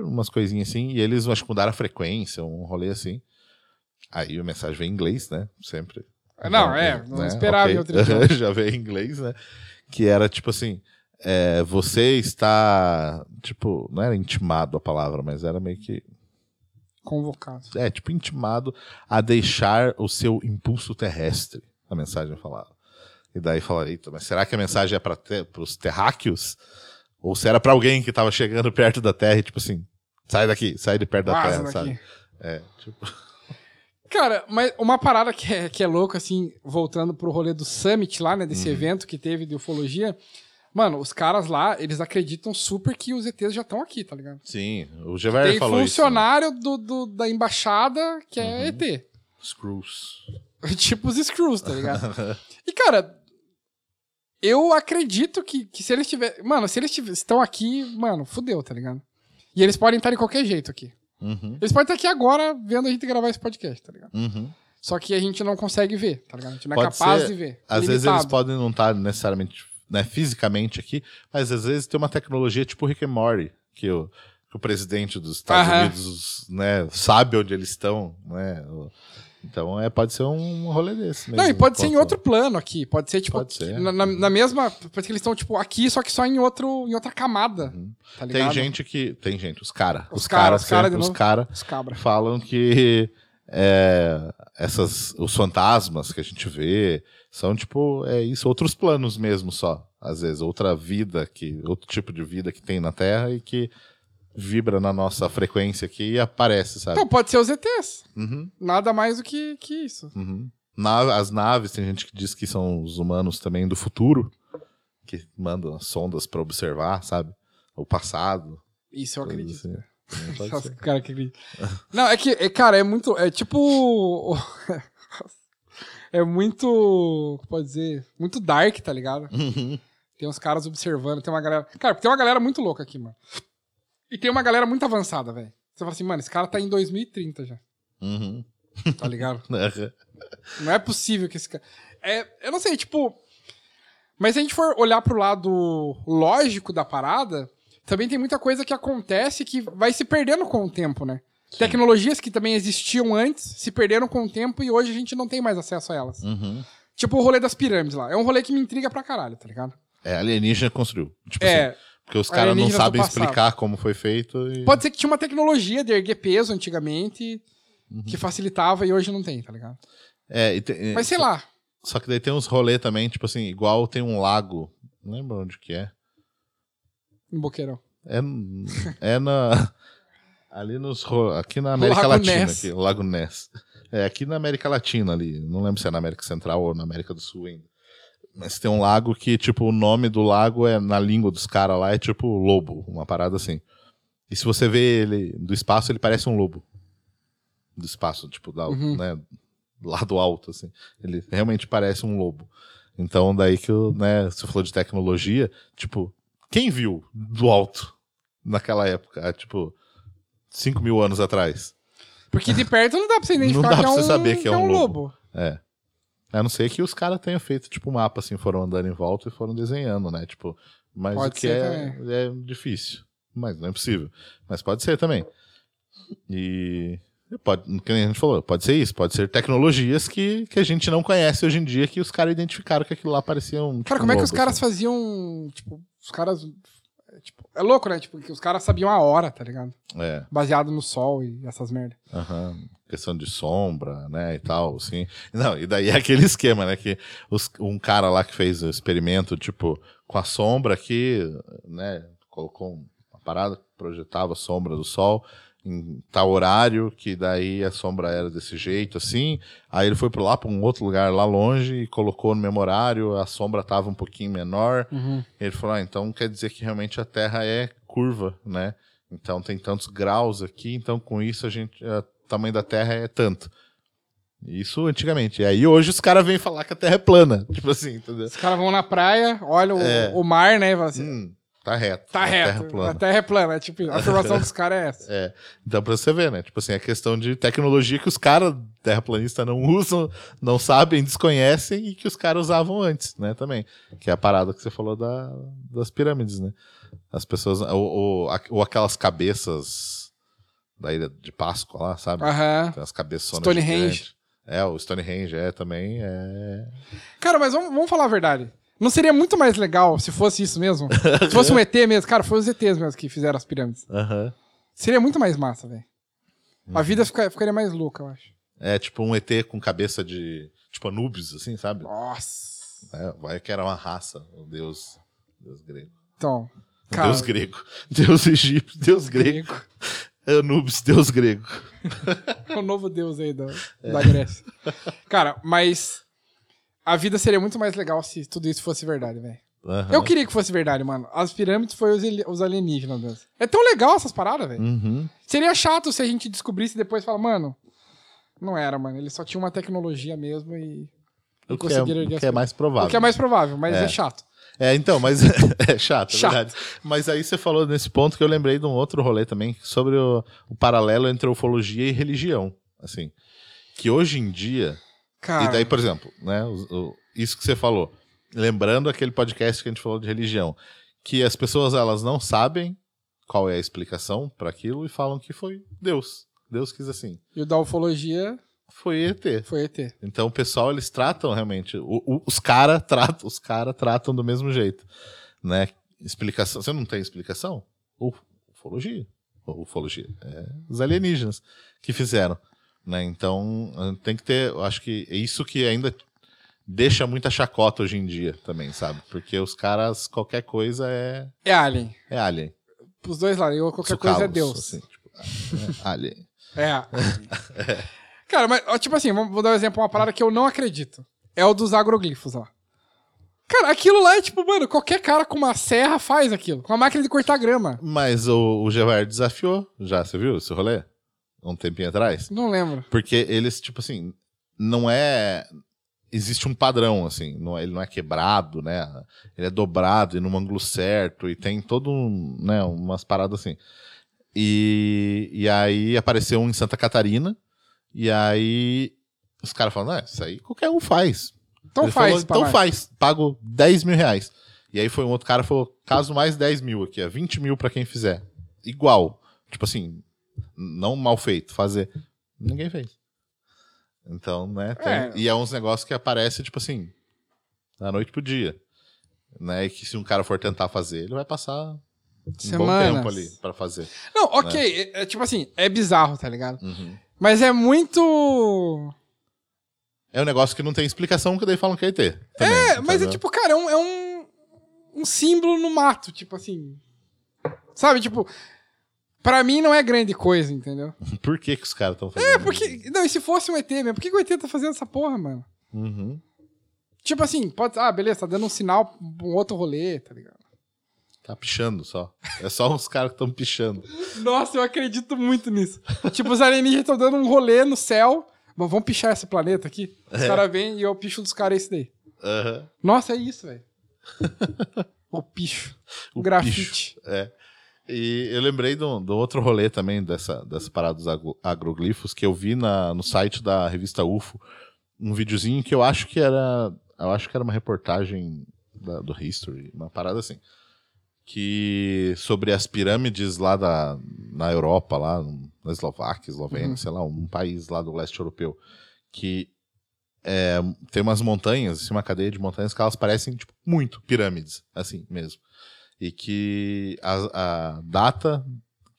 umas coisinhas assim, e eles acho que mudaram a frequência, um rolê assim. Aí a mensagem veio em inglês, né? Sempre. Não, é, não né? esperava em Ok. outro idioma. Já veio em inglês, né? Que era tipo assim: é, você está, tipo, não era intimado a palavra, mas era meio que Convocado. é, tipo, intimado a deixar o seu impulso terrestre. A mensagem falava. E daí fala, eita, mas será que a mensagem é para te, os terráqueos? Ou se era para alguém que estava chegando perto da Terra e tipo assim, sai daqui, sai de perto da Vaza Terra, daqui. sabe? É, tipo, Cara, mas uma parada que é, que é louca, assim, voltando pro rolê do Summit lá, né, desse Uhum. evento que teve de ufologia. Mano, os caras lá, eles acreditam super que os ETs já estão aqui, tá ligado? sim, o Gever Tem falou funcionário do, do- da embaixada que é Uhum. ET. isso. Né? Screws. tipo os Screws, tá ligado? e, cara, eu acredito que, que se eles tiverem. Mano, se eles tive- estão aqui, mano, fudeu, tá ligado? E eles podem estar de qualquer jeito aqui. Uhum. Eles podem estar aqui agora vendo a gente gravar esse podcast, tá ligado? Uhum. Só que a gente não consegue ver, tá ligado? A gente não é Pode capaz ser- de ver. Às vezes Limitado. eles podem não estar necessariamente né, fisicamente aqui, mas às vezes tem uma tecnologia tipo Rick and Morty, que o, que o presidente dos Estados Aham. Unidos né, sabe onde eles estão. Né? O- Então é, pode ser um rolê desse mesmo. Não, e pode ser em outro plano aqui. Pode ser, tipo, Pode ser. Na, na- na mesma. Parece que eles estão, tipo, aqui, só que só em, outro, em outra camada. Tá ligado? Tem gente que. Tem gente, os caras. Os Os cara, caras cara os caras Os cabra. falam que é, essas, os fantasmas que a gente vê são tipo, é isso, outros planos mesmo só. Às vezes, outra vida, que, outro tipo de vida que tem na Terra e que vibra na nossa frequência aqui e aparece, sabe? Então, pode ser os ETs. Uhum, Nada mais do que, que isso. uhum. Na- as naves, tem gente que diz que são os humanos também do futuro, que mandam as sondas pra observar, sabe? O passado. Isso eu acredito. assim. Ser. cara que acredita. Não, é que, é, cara, é muito. É tipo. É muito. como Pode dizer? Muito dark, tá ligado? Uhum. Tem uns caras observando, tem uma galera. Cara, tem uma galera muito louca aqui, mano. E tem uma galera muito avançada, velho. Você fala assim, mano, esse cara tá em 2030 já, Uhum. tá ligado? Não é possível que esse cara. É, eu não sei, tipo. Mas se a gente for olhar pro lado lógico da parada, também tem muita coisa que acontece que vai se perdendo com o tempo, né? Tecnologias que também existiam antes se perderam com o tempo e hoje a gente não tem mais acesso a elas. Uhum. Tipo o rolê das pirâmides lá. É um rolê que me intriga pra caralho, tá ligado? É, alienígena construiu. Tipo assim, É. Porque os caras não sabem explicar como foi feito. E... Pode ser que tinha uma tecnologia de erguer peso antigamente Uhum. que facilitava e hoje não tem, tá ligado? É, e tem- Mas sei só, lá. Só que daí tem uns rolê também, tipo assim, igual tem um lago. Não lembro onde que é. Em Boqueirão. É, é na. Ali nos. Aqui na América Latina. Aqui, o Lago Ness. É, aqui na América Latina ali. Não lembro se é na América Central ou na América do Sul ainda. Mas tem um lago que, tipo, o nome do lago é na língua dos caras lá, é tipo lobo, uma parada assim. E se você vê ele do espaço, ele parece um lobo. Do espaço, tipo, da, Uhum. né, lá do alto, assim. Ele realmente parece um lobo. Então, daí que né, você falou de tecnologia, tipo, quem viu do alto naquela época? Tipo, 5 mil anos atrás. Porque de perto não dá pra você identificar Não dá que, pra é você um, saber que é um lobo. É. A não ser que os caras tenham feito, tipo, um mapa, assim, foram andando em volta e foram desenhando, né? Tipo, mas Pode o que ser é, é difícil. Mas não é possível. Mas pode ser também. E. Pode, como a gente falou, pode ser isso, pode ser tecnologias que, que a gente não conhece hoje em dia, que os caras identificaram que aquilo lá parecia um. Cara, tipo, como é que os caras assim. faziam. Tipo, os caras. É, Tipo, é louco, né? Tipo, que os caras sabiam a hora, tá ligado? É, Baseado no sol e essas merdas. aham. Questão de sombra, né, e tal, assim. Não, e daí é aquele esquema, né, que os- um cara lá que fez o experimento, tipo, com a sombra aqui, né, colocou uma parada que projetava a sombra do sol em tal horário, que daí a sombra era desse jeito, assim. Aí ele foi para lá, para um outro lugar lá longe e colocou no mesmo horário, a sombra tava um pouquinho menor. Ele falou: ah, então quer dizer que realmente a Terra é curva, né? Então tem tantos graus aqui, então com isso a gente. O tamanho da Terra é tanto. Isso antigamente. E aí hoje os caras vêm falar que a Terra é plana. Tipo assim, entendeu? Os caras vão na praia, olham o- É. o, mar, né? E falam assim: Hum, tá reto. tá a Terra reto. é plana. A terra é plana. É tipo, a afirmação dos caras é essa. É. Então, pra você ver, né? Tipo assim, é questão de tecnologia que os caras terraplanistas não usam, não sabem, desconhecem e que os caras usavam antes, né? Também. Que é a parada que você falou da, das pirâmides, né? As pessoas. Ou, ou, ou aquelas cabeças da ilha de Páscoa lá, sabe? Aham. Tem as cabeças Stonehenge. É, o Stonehenge é também. É... Cara, mas vamos, vamos falar a verdade. Não seria muito mais legal se fosse isso mesmo? se fosse um ET mesmo. Cara, foi os ETs mesmo que fizeram as pirâmides. Aham. Seria muito mais massa, velho. Uhum. A vida fica- ficaria mais louca, eu acho. É tipo um ET com cabeça de. Tipo Anubis, assim, sabe? Nossa. É, vai que era uma raça, o deus. Deus grego. Então. Cara, Deus grego. Deus egípcio, Deus grego. grego. Anubis, Deus grego. o novo deus aí da, É. da Grécia. Cara, mas a vida seria muito mais legal se tudo isso fosse verdade, velho. Aham. Eu queria que fosse verdade, mano. As pirâmides foi os, os alienígenas mesmo. É tão legal essas paradas, velho. Uhum. Seria chato se a gente descobrisse e depois falar, mano, não era, mano. Ele só tinha uma tecnologia mesmo e. O que, é, o que é mais provável. O que é mais provável, mas é, É. chato. É, então, mas é chato, é Chato. verdade. Mas aí você falou nesse ponto que eu lembrei de um outro rolê também, sobre o, o paralelo entre ufologia e religião. Assim, que hoje em dia. Cara, E daí, por exemplo, né, o- o- isso que você falou, lembrando aquele podcast que a gente falou de religião, que as pessoas elas não sabem qual é a explicação para aquilo e falam que foi Deus. Deus quis assim. e o da ufologia Foi ET. foi ET. Então o pessoal eles tratam realmente, o- os cara tratam, os cara tratam do mesmo jeito, né? Explicação, você não tem explicação? Ufologia, ufologia, é os alienígenas que fizeram, né? Então tem que ter, eu acho que é isso que ainda deixa muita chacota hoje em dia também, sabe? Porque os caras qualquer coisa é É Alien. é alien, Os dois lados. Qualquer coisa é Sucalos, Deus. assim, tipo, é alien. É. Cara, mas, tipo assim, vou dar um exemplo, uma parada que eu não acredito. É o dos agroglifos lá. Cara, aquilo lá é tipo, mano, qualquer cara com uma serra faz aquilo. Com uma máquina de cortar grama. Mas o, o Gevar desafiou, já, você viu esse rolê? Um tempinho atrás? Não lembro. Porque eles, tipo assim, não é. Existe um padrão, assim, não é- ele não é quebrado, né? Ele é dobrado e num ângulo certo, e tem todo um, né, umas paradas assim. E, e aí apareceu um em Santa Catarina, e aí os caras falam, ah, isso aí qualquer um faz. Então Ele faz, falou, então faz, pago 10 mil reais. E aí foi um outro cara falou, caso mais 10 mil aqui, é 20 mil pra quem fizer. Igual. Tipo assim, não mal feito, fazer. Ninguém fez. Então, né? tem- É. E é uns negócios que aparecem, tipo assim, da noite pro dia. Né? E que se um cara for tentar fazer, ele vai passar um Semanas. bom tempo ali pra fazer. Não, ok. É, é tipo assim, é bizarro, tá ligado? Uhum. Mas é muito. É um negócio que não tem explicação, que daí falam que é ET. É, também, mas é tipo, cara, é um, é um, um símbolo no mato, tipo assim. Sabe, tipo. Pra mim não é grande coisa, entendeu? Por que, que os caras estão fazendo? É, porque. Não, e se fosse um ET mesmo? Por que, que o ET tá fazendo essa porra, mano? Uhum. Tipo assim, pode. Ah, beleza, tá dando um sinal pra um outro rolê, tá ligado? Tá pichando só. É só uns caras que estão pichando. Nossa, eu acredito muito nisso. tipo, os alienígenas estão dando um rolê no céu. Bom, vamos pichar esse planeta aqui. Os caras vêm e eu picho dos caras esse daí. Aham. Nossa, é isso, velho. o picho. O, O grafite. picho. É. E eu lembrei do, do outro rolê também, dessa, dessa parada dos agro- agroglifos, que eu vi na, no site da revista UFO, um videozinho que eu acho que era. Eu acho que era uma reportagem da- do History, uma parada assim. Que sobre as pirâmides lá da, na Europa, lá na Eslováquia, Eslovênia, Uhum. sei lá, um país lá do leste europeu, que é, tem umas montanhas, assim, uma cadeia de montanhas que elas parecem tipo, muito pirâmides, assim mesmo. E que a, a data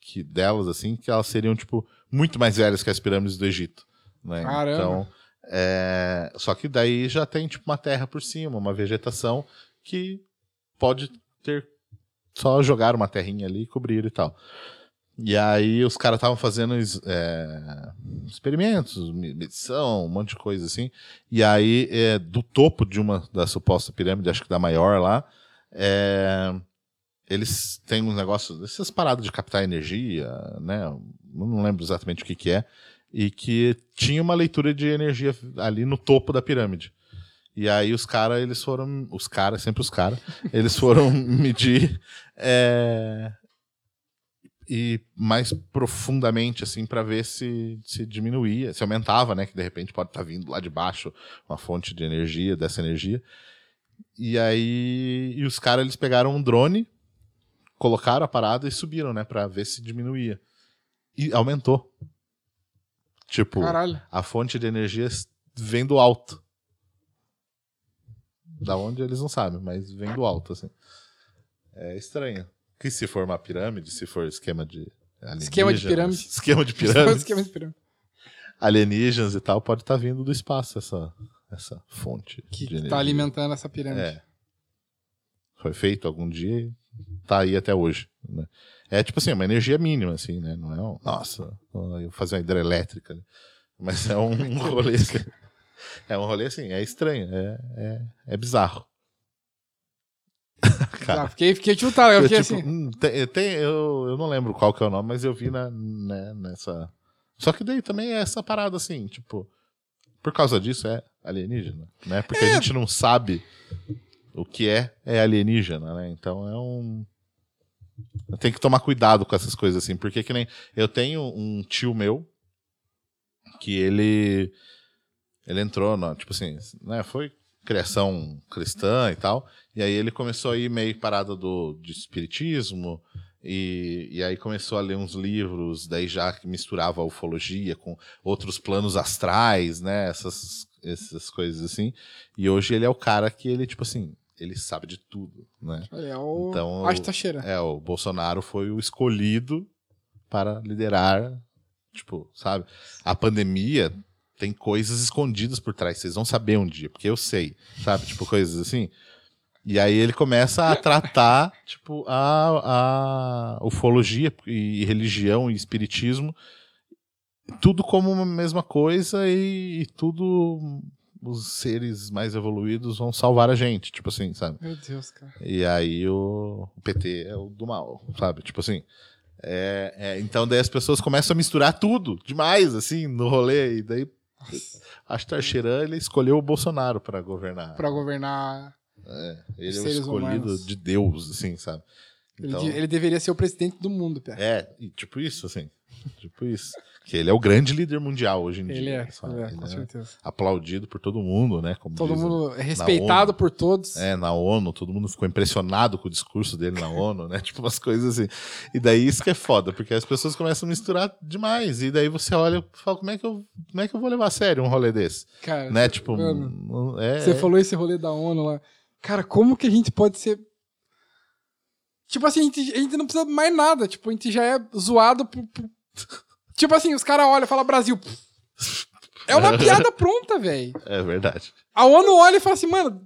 que delas, assim, que elas seriam, tipo, muito mais velhas que as pirâmides do Egito. Né? Caramba. Então, é, só que daí já tem, tipo, uma terra por cima, uma vegetação que pode ter só jogar uma terrinha ali e cobrir e tal. E aí os caras estavam fazendo é, experimentos, me- medição, um monte de coisa assim. E aí, é, do topo de uma da suposta pirâmide, acho que da maior lá, é, eles têm um negócio, essas paradas de captar energia, né? Não lembro exatamente o que, que é. E que tinha uma leitura de energia ali no topo da pirâmide. E aí os caras, eles foram. Os caras, sempre os caras, eles foram medir é, e mais profundamente, assim, para ver se, se diminuía, se aumentava, né? Que de repente pode estar vindo lá de baixo uma fonte de energia, dessa energia. E aí e os caras, eles pegaram um drone, colocaram a parada e subiram, né? Pra ver se diminuía. E aumentou. Tipo, Caralho. a fonte de energia vem do alto. Da onde eles não sabem, mas vem do alto, assim. É estranho. Que se for uma pirâmide, se for esquema de Esquema de pirâmide. Esquema de pirâmide. esquema de pirâmide. Alienígenas e tal, pode estar vindo do espaço essa, essa fonte Que de energia. tá alimentando essa pirâmide. É. Foi feito algum dia e tá aí até hoje. Né? É tipo assim, uma energia mínima, assim, né? Não é um, nossa, eu vou fazer uma hidrelétrica. né? Mas é um rolê assim. É um rolê assim, é estranho, é, é, é bizarro. Ah, fiquei, fiquei chutado. Eu Eu, fiquei tipo, assim. hum, tem, tem- eu, eu não lembro qual que é o nome, mas eu vi na, né, nessa. Só que daí também é essa parada assim, tipo. Por causa disso, é, alienígena, né? Porque a gente não sabe o que é, é alienígena, né? Então é um. Tem que tomar cuidado com essas coisas assim, porque que nem. Eu tenho um tio meu que ele. Ele entrou, no, tipo assim, né? Foi criação cristã e tal. E aí ele começou a ir meio parada do, de espiritismo. E, e aí começou a ler uns livros, daí já misturava a ufologia com outros planos astrais, né? Essas, essas coisas assim. E hoje ele é o cara que ele, tipo assim, ele sabe de tudo, né? É o Então. É, o Bolsonaro foi o escolhido para liderar, tipo, sabe? A pandemia tem coisas escondidas por trás, vocês vão saber um dia, porque eu sei, sabe? Tipo, coisas assim. E aí ele começa a tratar, tipo, a, a ufologia e religião e espiritismo tudo como uma mesma coisa e, e tudo os seres mais evoluídos vão salvar a gente, tipo assim, sabe? Meu Deus, cara. E aí o, o PT é o do mal, sabe? Tipo assim. é- é, então daí as pessoas começam a misturar tudo demais, assim, no rolê. E daí acho que Tarcheran ele escolheu o Bolsonaro para governar. Pra governar. Ele é o escolhido humanos. de Deus, assim, sabe? Ele Então, de- Ele, deveria ser o presidente do mundo, Pé. É, e tipo isso, assim. Tipo isso. Que ele é o grande líder mundial hoje em Ele dia. é, sabe? ele é, Ele com é certeza. aplaudido por todo mundo, né? Como Todo mundo é respeitado por todos. É, na ONU, todo mundo ficou impressionado com o discurso dele na ONU, né? Tipo, umas coisas assim. E daí isso que é foda, porque as pessoas começam a misturar demais. E daí você olha e fala, como é que eu, como é que eu vou levar a sério um rolê desse? Cara, né? Tipo, mano, é, você é- falou esse rolê da ONU lá. Cara, como que a gente pode ser. Tipo assim, a gente, a gente não precisa mais nada. Tipo, a gente já é zoado por. por- Tipo assim, os caras olham e falam Brasil. É uma piada pronta, velho. é verdade. A ONU olha e fala assim, mano,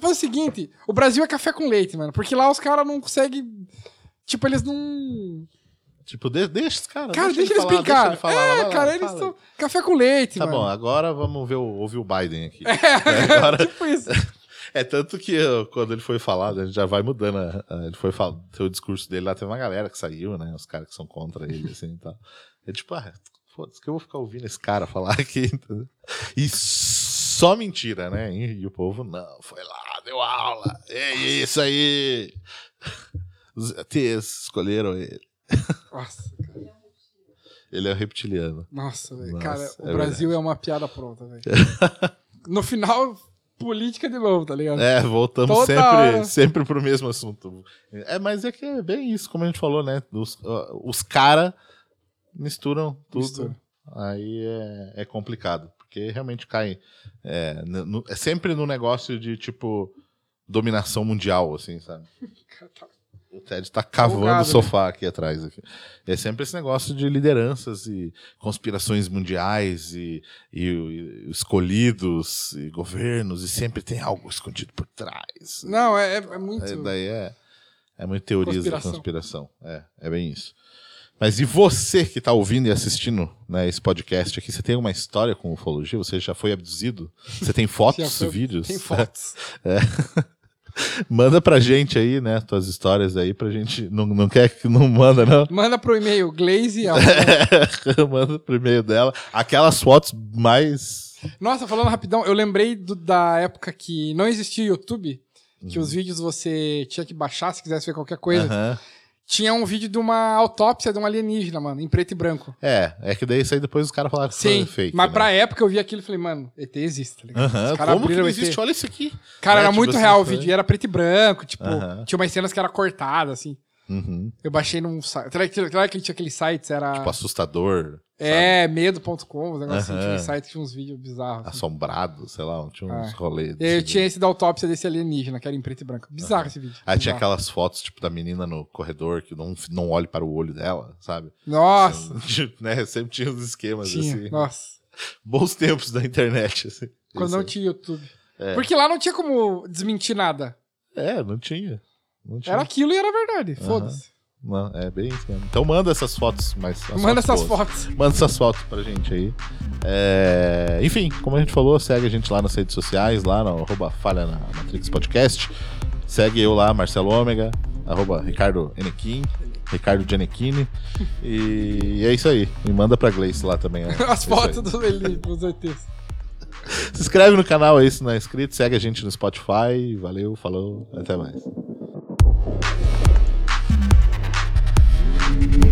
faz o seguinte, o Brasil é café com leite, mano. Porque lá os caras não conseguem. Tipo, eles não. Tipo, de- deixa os caras. Cara, deixa, eles falar, brincar. deixa ele falar, é, lá, cara, eles são café com leite, Tá mano. bom, agora vamos ver o, ouvir o Biden aqui. É, agora- tipo isso. É tanto que eu, quando ele foi falar, a gente já vai mudando. a- a- Ele foi falar, o discurso dele lá, teve uma galera que saiu, né? Os caras que são contra ele, assim e tal. É tipo, ah, foda-se que eu vou ficar ouvindo esse cara falar aqui, entendeu? E só mentira, né? E, o povo, não, foi lá, deu aula, é isso aí. Os ETs escolheram ele. Nossa, cara. Ele é reptiliano. Nossa, velho. Cara, o é Brasil é uma piada pronta, velho. no final, política de novo, tá ligado? É, voltamos Toda sempre, sempre pro mesmo assunto. É, mas é que é bem isso, como a gente falou, né? Os, os caras misturam tudo. Mistura. Aí é, é complicado, porque realmente cai. É, no- é sempre no negócio de, tipo, dominação mundial, assim, sabe? O Ted tá cavando o sofá aqui atrás. Aqui. É sempre esse negócio de lideranças e conspirações mundiais e, e- e escolhidos e governos, e sempre tem algo escondido por trás. Não, é, é muito. É, daí é, é muito teorias Conspiração. da conspiração. É, é bem isso. Mas e você que está ouvindo e assistindo né, esse podcast aqui, você tem uma história com ufologia? Você já foi abduzido? Você tem fotos, foi- vídeos? Tem fotos. Manda pra gente aí, né, tuas histórias aí pra gente. Não, não quer que não manda, não? Manda pro e-mail glaze. manda pro e-mail dela. Aquelas fotos mais. Nossa, falando rapidão, eu lembrei do- da época que não existia YouTube, que os vídeos você tinha que baixar se quisesse ver qualquer coisa. Uhum. Tinha um vídeo de uma autópsia de um alienígena, mano, em preto e branco. É, é que daí isso aí depois os caras falaram que Sim, foi fake. mas né? pra época eu vi aquilo e falei, mano, ET existe, tá ligado? Aham, Os caras Como que abriram ET. existe? Olha isso aqui. Cara, É, era tipo muito assim, real o vídeo, era preto e branco, tipo, Aham. tinha umas cenas que era cortada, assim. Uhum. Eu baixei num site. Claro que tinha aqueles sites, era. Tipo, assustador. é, medo.com, os negócios assim, Aham. tinha uns sites que tinha uns vídeos bizarros. assim. assombrado, sei lá, tinha uns Ah. rolês. Eu tinha jeito. esse da autópsia desse alienígena, que era em preto e branco. Bizarro esse vídeo. Aí tinha Bizarro. aquelas fotos, tipo, da menina no corredor que não, não olha para o olho dela, sabe? Nossa! né? Sempre tinha uns esquemas Tinha, assim. nossa. Bons tempos da internet, assim. Quando não tinha YouTube. É. Porque lá não tinha como desmentir nada. É, não tinha. Era aquilo e era verdade. Foda-se. É bem isso mesmo. Então manda essas fotos, mas. as Manda fotos essas boas. fotos. Manda essas fotos pra gente aí. É, Enfim, como a gente falou, segue a gente lá nas redes sociais, lá no arroba Falha na Matrix Podcast. Segue eu lá, Marcelo Ômega, arroba Ricardo Enequim, Ricardo Gianecchini. E... e é isso aí. E manda pra Gleice lá também. ó. As É fotos do, ele- dos ETs. Se inscreve no canal aí se não é inscrito, segue a gente no Spotify. Valeu, falou, até mais. Thank you.